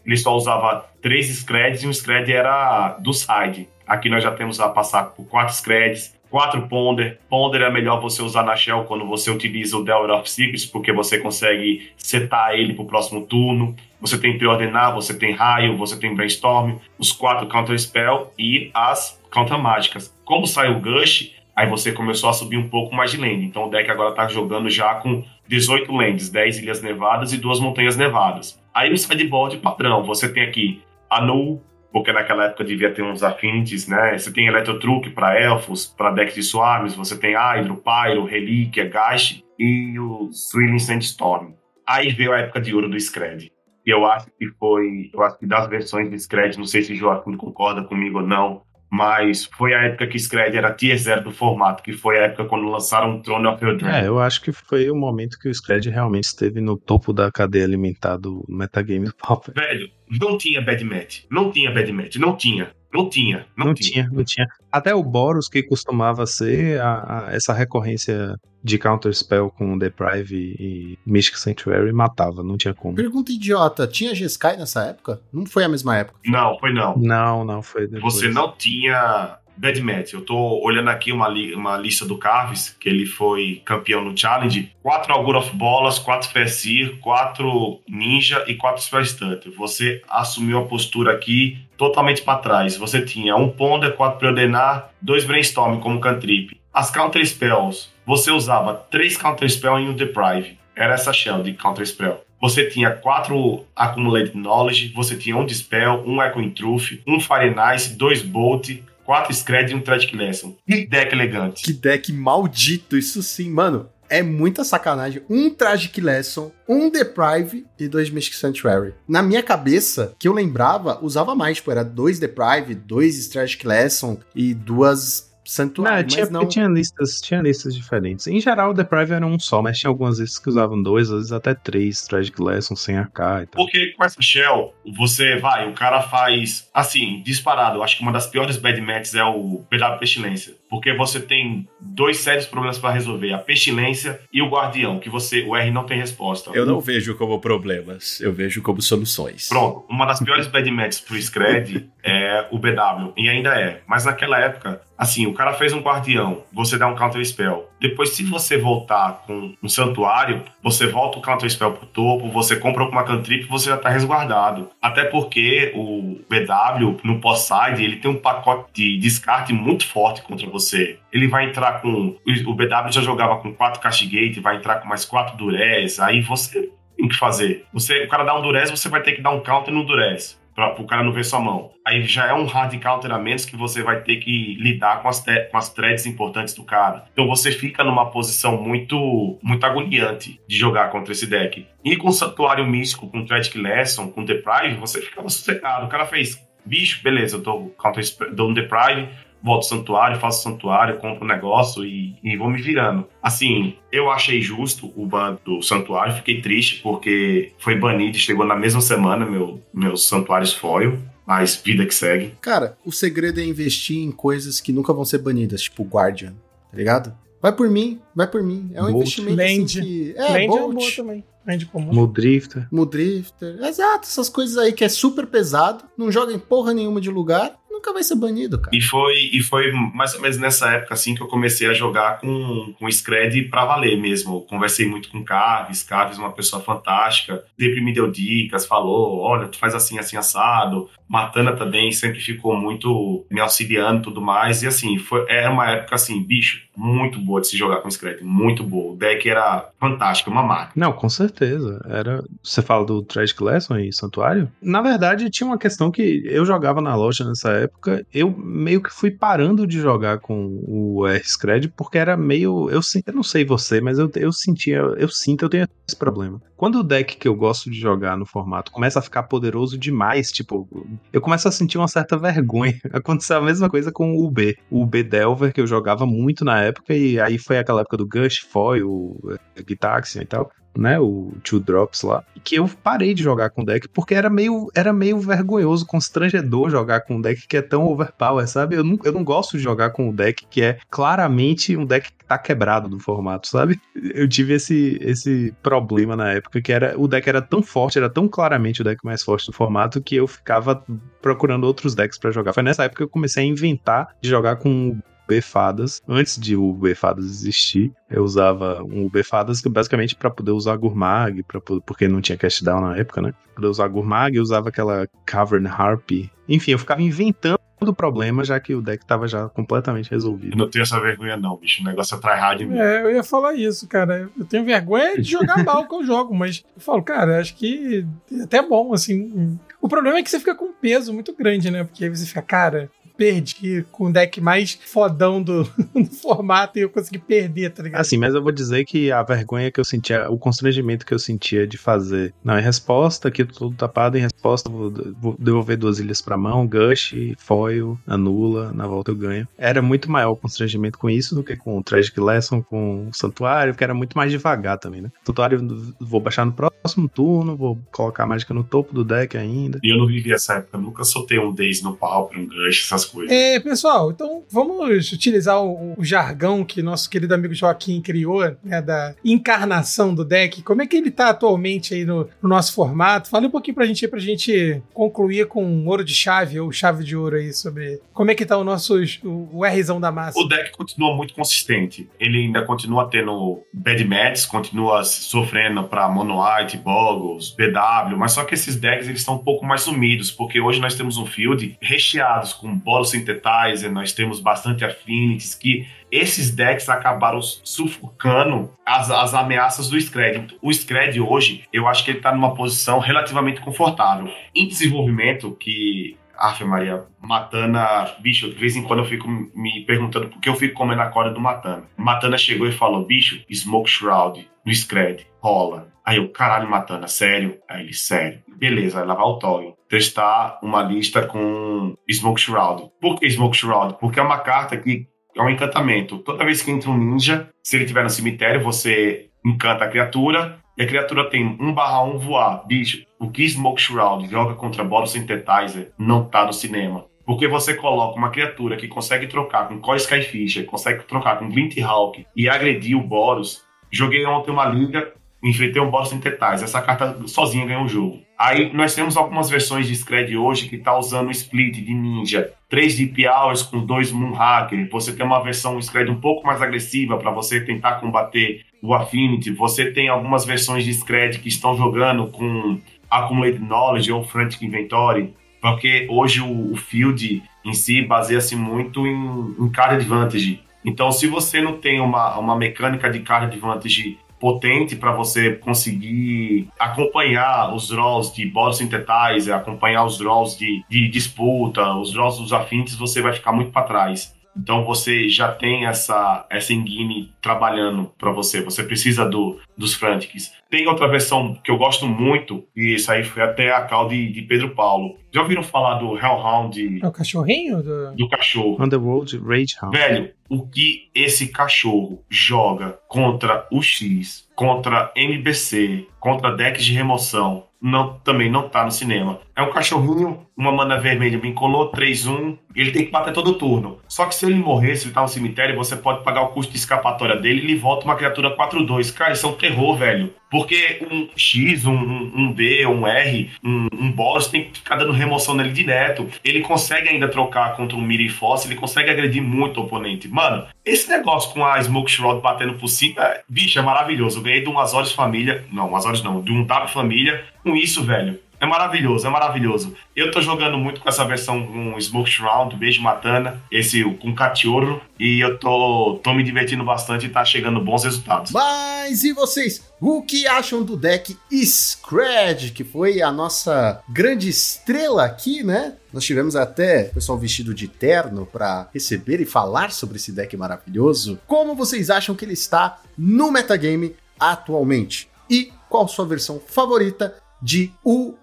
ele só usava três Screds e um Scred era do side. Aqui nós já temos a passar por quatro Screds, quatro Ponder. Ponder é melhor você usar na Shell quando você utiliza o Delver of Secrets, porque você consegue setar ele pro próximo turno. Você tem Preordenar, você tem Raio, você tem Brainstorm, os quatro Counter Spell e as Counter Mágicas. Como saiu o Gush, aí você começou a subir um pouco mais de land. Então o deck agora tá jogando já com 18 lands, 10 Ilhas Nevadas e duas Montanhas Nevadas. Aí o sideboard padrão, você tem aqui Anu, porque naquela época devia ter uns affinities, né? Você tem Eletrotruque para Elfos, para deck de Swarms, você tem Hydro, Pyro, Relíquia, Gash e o Thrilling Sandstorm. Aí veio a época de ouro do Scred. E eu acho que foi, eu acho que das versões do Scred, não sei se o Joaquim concorda comigo ou não, mas foi a época que Scred era tier 0 do formato, que foi a época quando lançaram o Throne of Eldraine. É, eu acho que foi o momento que o Scred realmente esteve no topo da cadeia alimentar do metagame Pauper. Velho, não tinha bad match. Não tinha bad match. Não tinha. Não tinha. Não, Não tinha. tinha, não tinha. Até o Boros, que costumava ser a- a- essa recorrência de Counter Spell com Deprive e Mystic Sanctuary, matava, não tinha como. Pergunta idiota, tinha G-Sky nessa época? Não foi a mesma época. Não, foi não. Não, não, foi depois. Você não tinha bad match. Eu tô olhando aqui uma, li- uma lista do Carves, que ele foi campeão no Challenge. Quatro Augur of Bolas, quatro Fessir, quatro Ninja e quatro Spell Stutter. Você assumiu a postura aqui totalmente para trás. Você tinha um Ponder, quatro Preordenar, dois Brainstorm como cantrip. As Counter Spells, você usava três Counter Spell e um Deprive. Era essa shell de Counter Spell. Você tinha quatro Accumulated Knowledge, você tinha um Dispel, um Echoing Truth, um Fire Nice, dois Bolt, quatro Scred e um Tragic Lesson. Que deck elegante. Que deck maldito, isso sim, mano. É muita sacanagem. Um Tragic Lesson, um Deprive e dois Mystic Sanctuary. Na minha cabeça, que eu lembrava, usava mais. Tipo, era dois Deprive, dois Tragic Lesson e duas Não, Sanctuary. tinha, não. porque tinha listas, tinha listas diferentes. Em geral, o Deprive era um só, mas tinha algumas listas que usavam dois, às vezes até três Tragic Lesson sem AK e tal. Porque com essa shell, você vai, o cara faz, assim, disparado. Eu acho que uma das piores bad matches é o PW Pestilência. Porque você tem dois sérios problemas pra resolver: a Pestilência e o Guardião, que você, o R não tem resposta. Eu não vejo como problemas, eu vejo como soluções. Pronto, uma das piores bad matches pro Scred (laughs) é o BW, e ainda é. Mas naquela época, assim, o cara fez um guardião, você dá um counter spell. Depois, se você voltar com um santuário, você volta o counter spell pro topo, você compra uma cantrip, você já tá resguardado. Até porque o BW, no pós-side, ele tem um pacote de descarte muito forte contra você. Ele vai entrar com. O BW já jogava com 4 Castigate, vai entrar com mais 4 Durez, aí você tem que fazer. Você, o cara dá um Durez, você vai ter que dar um counter no Durez. Pra, pro cara não ver sua mão. Aí já é um hard counter a menos que você vai ter que lidar com as, com as threads importantes do cara. Então você fica numa posição muito muito agoniante de jogar contra esse deck. E com Santuário Místico, com Tragic Lesson, com Deprive, você ficava sossegado. O cara fez, bicho, beleza, eu tô counter, dou um Deprive, volto ao santuário, faço santuário, compro um negócio e, e vou me virando. Assim, eu achei justo o ban do santuário, fiquei triste porque foi banido e chegou na mesma semana meu, meus santuários foil, mas vida que segue. Cara, o segredo é investir em coisas que nunca vão ser banidas, tipo Guardian, tá ligado? Vai por mim, vai por mim. É um Bolt. investimento Land. assim que... É, Land é Bolt. boa também. Grande comum. Mudrifter. Mudrifter. Exato, essas coisas aí que é super pesado, não joga em porra nenhuma de lugar, nunca vai ser banido, cara. E foi, e foi mais ou menos nessa época assim que eu comecei a jogar com, com Scred pra valer mesmo. Eu conversei muito com Carves, Carves é uma pessoa fantástica, sempre me deu dicas, falou, olha, tu faz assim, assim, assado. Matana também sempre ficou muito me auxiliando e tudo mais. E assim, foi, era uma época assim, bicho, muito boa de se jogar com Scred, muito boa. O deck era fantástico, uma máquina. Não, com certeza. Era. Você fala do Tragic Lesson e Santuário? Na verdade, tinha uma questão que eu jogava na loja nessa época. Eu meio que fui parando de jogar com o R-Scred porque era meio. Eu, eu não sei você, mas eu, eu sentia. Eu sinto, eu tenho esse problema. Quando o deck que eu gosto de jogar no formato começa a ficar poderoso demais, tipo, eu começo a sentir uma certa vergonha. (laughs) Aconteceu a mesma coisa com o UB. O UB Delver, que eu jogava muito na época, e aí foi aquela época do Gush, Foil, o Gitaxian e tal né, o Two Drops lá, que eu parei de jogar com deck porque era meio, era meio vergonhoso, constrangedor jogar com um deck que é tão overpower, sabe? Eu não, eu não gosto de jogar com um deck que é claramente um deck que tá quebrado do formato, sabe? (laughs) Eu tive esse, esse problema na época que era o deck era tão forte, era tão claramente o deck mais forte do formato que eu ficava procurando outros decks para jogar. Foi nessa época que eu comecei a inventar de jogar com Fadas. Antes de o Fadas existir, eu usava um Fadas basicamente para poder usar Gurmag, pra, porque não tinha cast down na época, né? Pra poder usar Gurmag, eu usava aquela Cavern Harpy. Enfim, eu ficava inventando o problema, já que o deck tava já completamente resolvido. Eu não tenho essa vergonha, não, bicho. O negócio é tryhard mesmo. É, eu ia falar isso, cara. Eu tenho vergonha de jogar mal que eu jogo, mas eu falo, cara, acho que é até bom, assim. O problema é que você fica com um peso muito grande, né? Porque aí você fica, cara, perdi com o deck mais fodão do, (laughs) do, formato e eu consegui perder, tá ligado? Assim, mas eu vou dizer que a vergonha que eu sentia, o constrangimento que eu sentia de fazer. Não, em resposta, aqui tudo tapado, em resposta, vou, vou devolver duas ilhas pra mão, gush, foil, anula, na volta eu ganho. Era muito maior o constrangimento com isso do que com o Tragic Lesson, com o Santuário, que era muito mais devagar também, né? Santuário vou baixar no próximo turno, vou colocar a mágica no topo do deck ainda. E eu não vivi essa época, eu nunca soltei um Days no pau pra um gush, essas coisas. É, pessoal, então vamos utilizar o, o, jargão que nosso querido amigo Joaquim criou, né, da encarnação do deck. Como é que ele tá atualmente aí no, no nosso formato? Fala um pouquinho pra gente pra gente concluir com um ouro de chave ou chave de ouro aí sobre como é que tá o nosso o, o Rzão da massa. O deck continua muito consistente. Ele ainda continua tendo bad matches, continua sofrendo pra Mono White, Boggles, BW, mas só que esses decks eles estão um pouco mais sumidos, porque hoje nós temos um field recheados com Bolo Synthetizer, nós temos bastante Affinities, que esses decks acabaram sufocando as, as ameaças do Scred. O Scred hoje, eu acho que ele está numa posição relativamente confortável. Em desenvolvimento, que Aff, Maria, Matana, bicho, de vez em quando eu fico me perguntando por que eu fico comendo a corda do Matana. Matana chegou e falou, bicho, Smoke Shroud no Scred, rola. Aí eu, caralho, Matana, sério? Aí ele, sério. Beleza, vai o Toy. Testar uma lista com Smoke Shroud. Por que Smoke Shroud? Porque é uma carta que é um encantamento. Toda vez que entra um ninja, se ele estiver no cemitério, você encanta a criatura e a criatura tem 1 barra 1 voar. Bicho, o que Smoke Shroud joga contra Boros Synthetizer não tá no cinema. Porque você coloca uma criatura que consegue trocar com Core Skyfisher, consegue trocar com Glint Hawk e agredir o Boros. Joguei ontem uma liga, enfrentei um Boros Synthetizer. Essa carta sozinha ganhou o jogo. Aí nós temos algumas versões de Scred hoje que tá usando o split de ninja. 3 Deep Hours com 2 Moonhacker. Você tem uma versão Scred um pouco mais agressiva para você tentar combater o Affinity. Você tem algumas versões de Scred que estão jogando com Accumulated Knowledge ou Frantic Inventory. Porque hoje o, o field em si baseia-se muito em, em card advantage. Então, se você não tem uma, uma mecânica de card advantage potente para você conseguir acompanhar os draws de Ball Synthetizer, acompanhar os draws de, de disputa, os draws dos afintes, você vai ficar muito para trás. Então você já tem essa essa engine trabalhando para você. Você precisa do, dos Frantics. Tem outra versão que eu gosto muito, e isso aí foi até a cal de, de Pedro Paulo. Já ouviram falar do Hellhound? É o cachorrinho? Do, do cachorro. Underworld Rage Hound. Velho, o que esse cachorro joga contra o X, contra MBC, contra decks de remoção, não, também não tá no cinema. É um cachorrinho uma mana vermelha, me colou 3-1, ele tem que bater todo turno. Só que se ele morrer, se ele tá no cemitério, você pode pagar o custo de escapatória dele e ele volta uma criatura 4-2. Cara, isso é um terror, velho. Porque um X, um, um B, um R, um, um boss tem que ficar dando remoção nele direto. Ele consegue ainda trocar contra um Miri Foss, ele consegue agredir muito o oponente. Mano, esse negócio com a Smoke Shroud batendo por cima, é, bicho, é maravilhoso. Eu ganhei de um Azores Família, não, Azores não, de um W Família com isso, velho. É maravilhoso, é maravilhoso. Eu tô jogando muito com essa versão com Smoke Shroud, Beijo Matana, esse com Catioro, e eu tô, tô me divertindo bastante e tá chegando bons resultados. Mas e vocês? O que acham do deck Scred, que foi a nossa grande estrela aqui, né? Nós tivemos até pessoal vestido de terno para receber e falar sobre esse deck maravilhoso. Como vocês acham que ele está no metagame atualmente? E qual sua versão favorita de UR.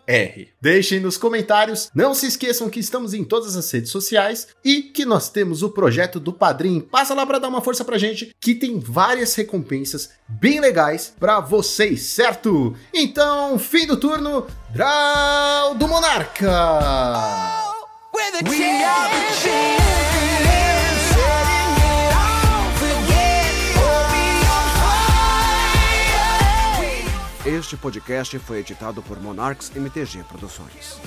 Deixem nos comentários. Não se esqueçam que estamos em todas as redes sociais e que nós temos o projeto do Padrim. Passa lá para dar uma força pra gente, que tem várias recompensas bem legais para vocês, certo? Então, fim do turno, Draw do Monarca. We Este podcast foi editado por Monarchs MTG Produções.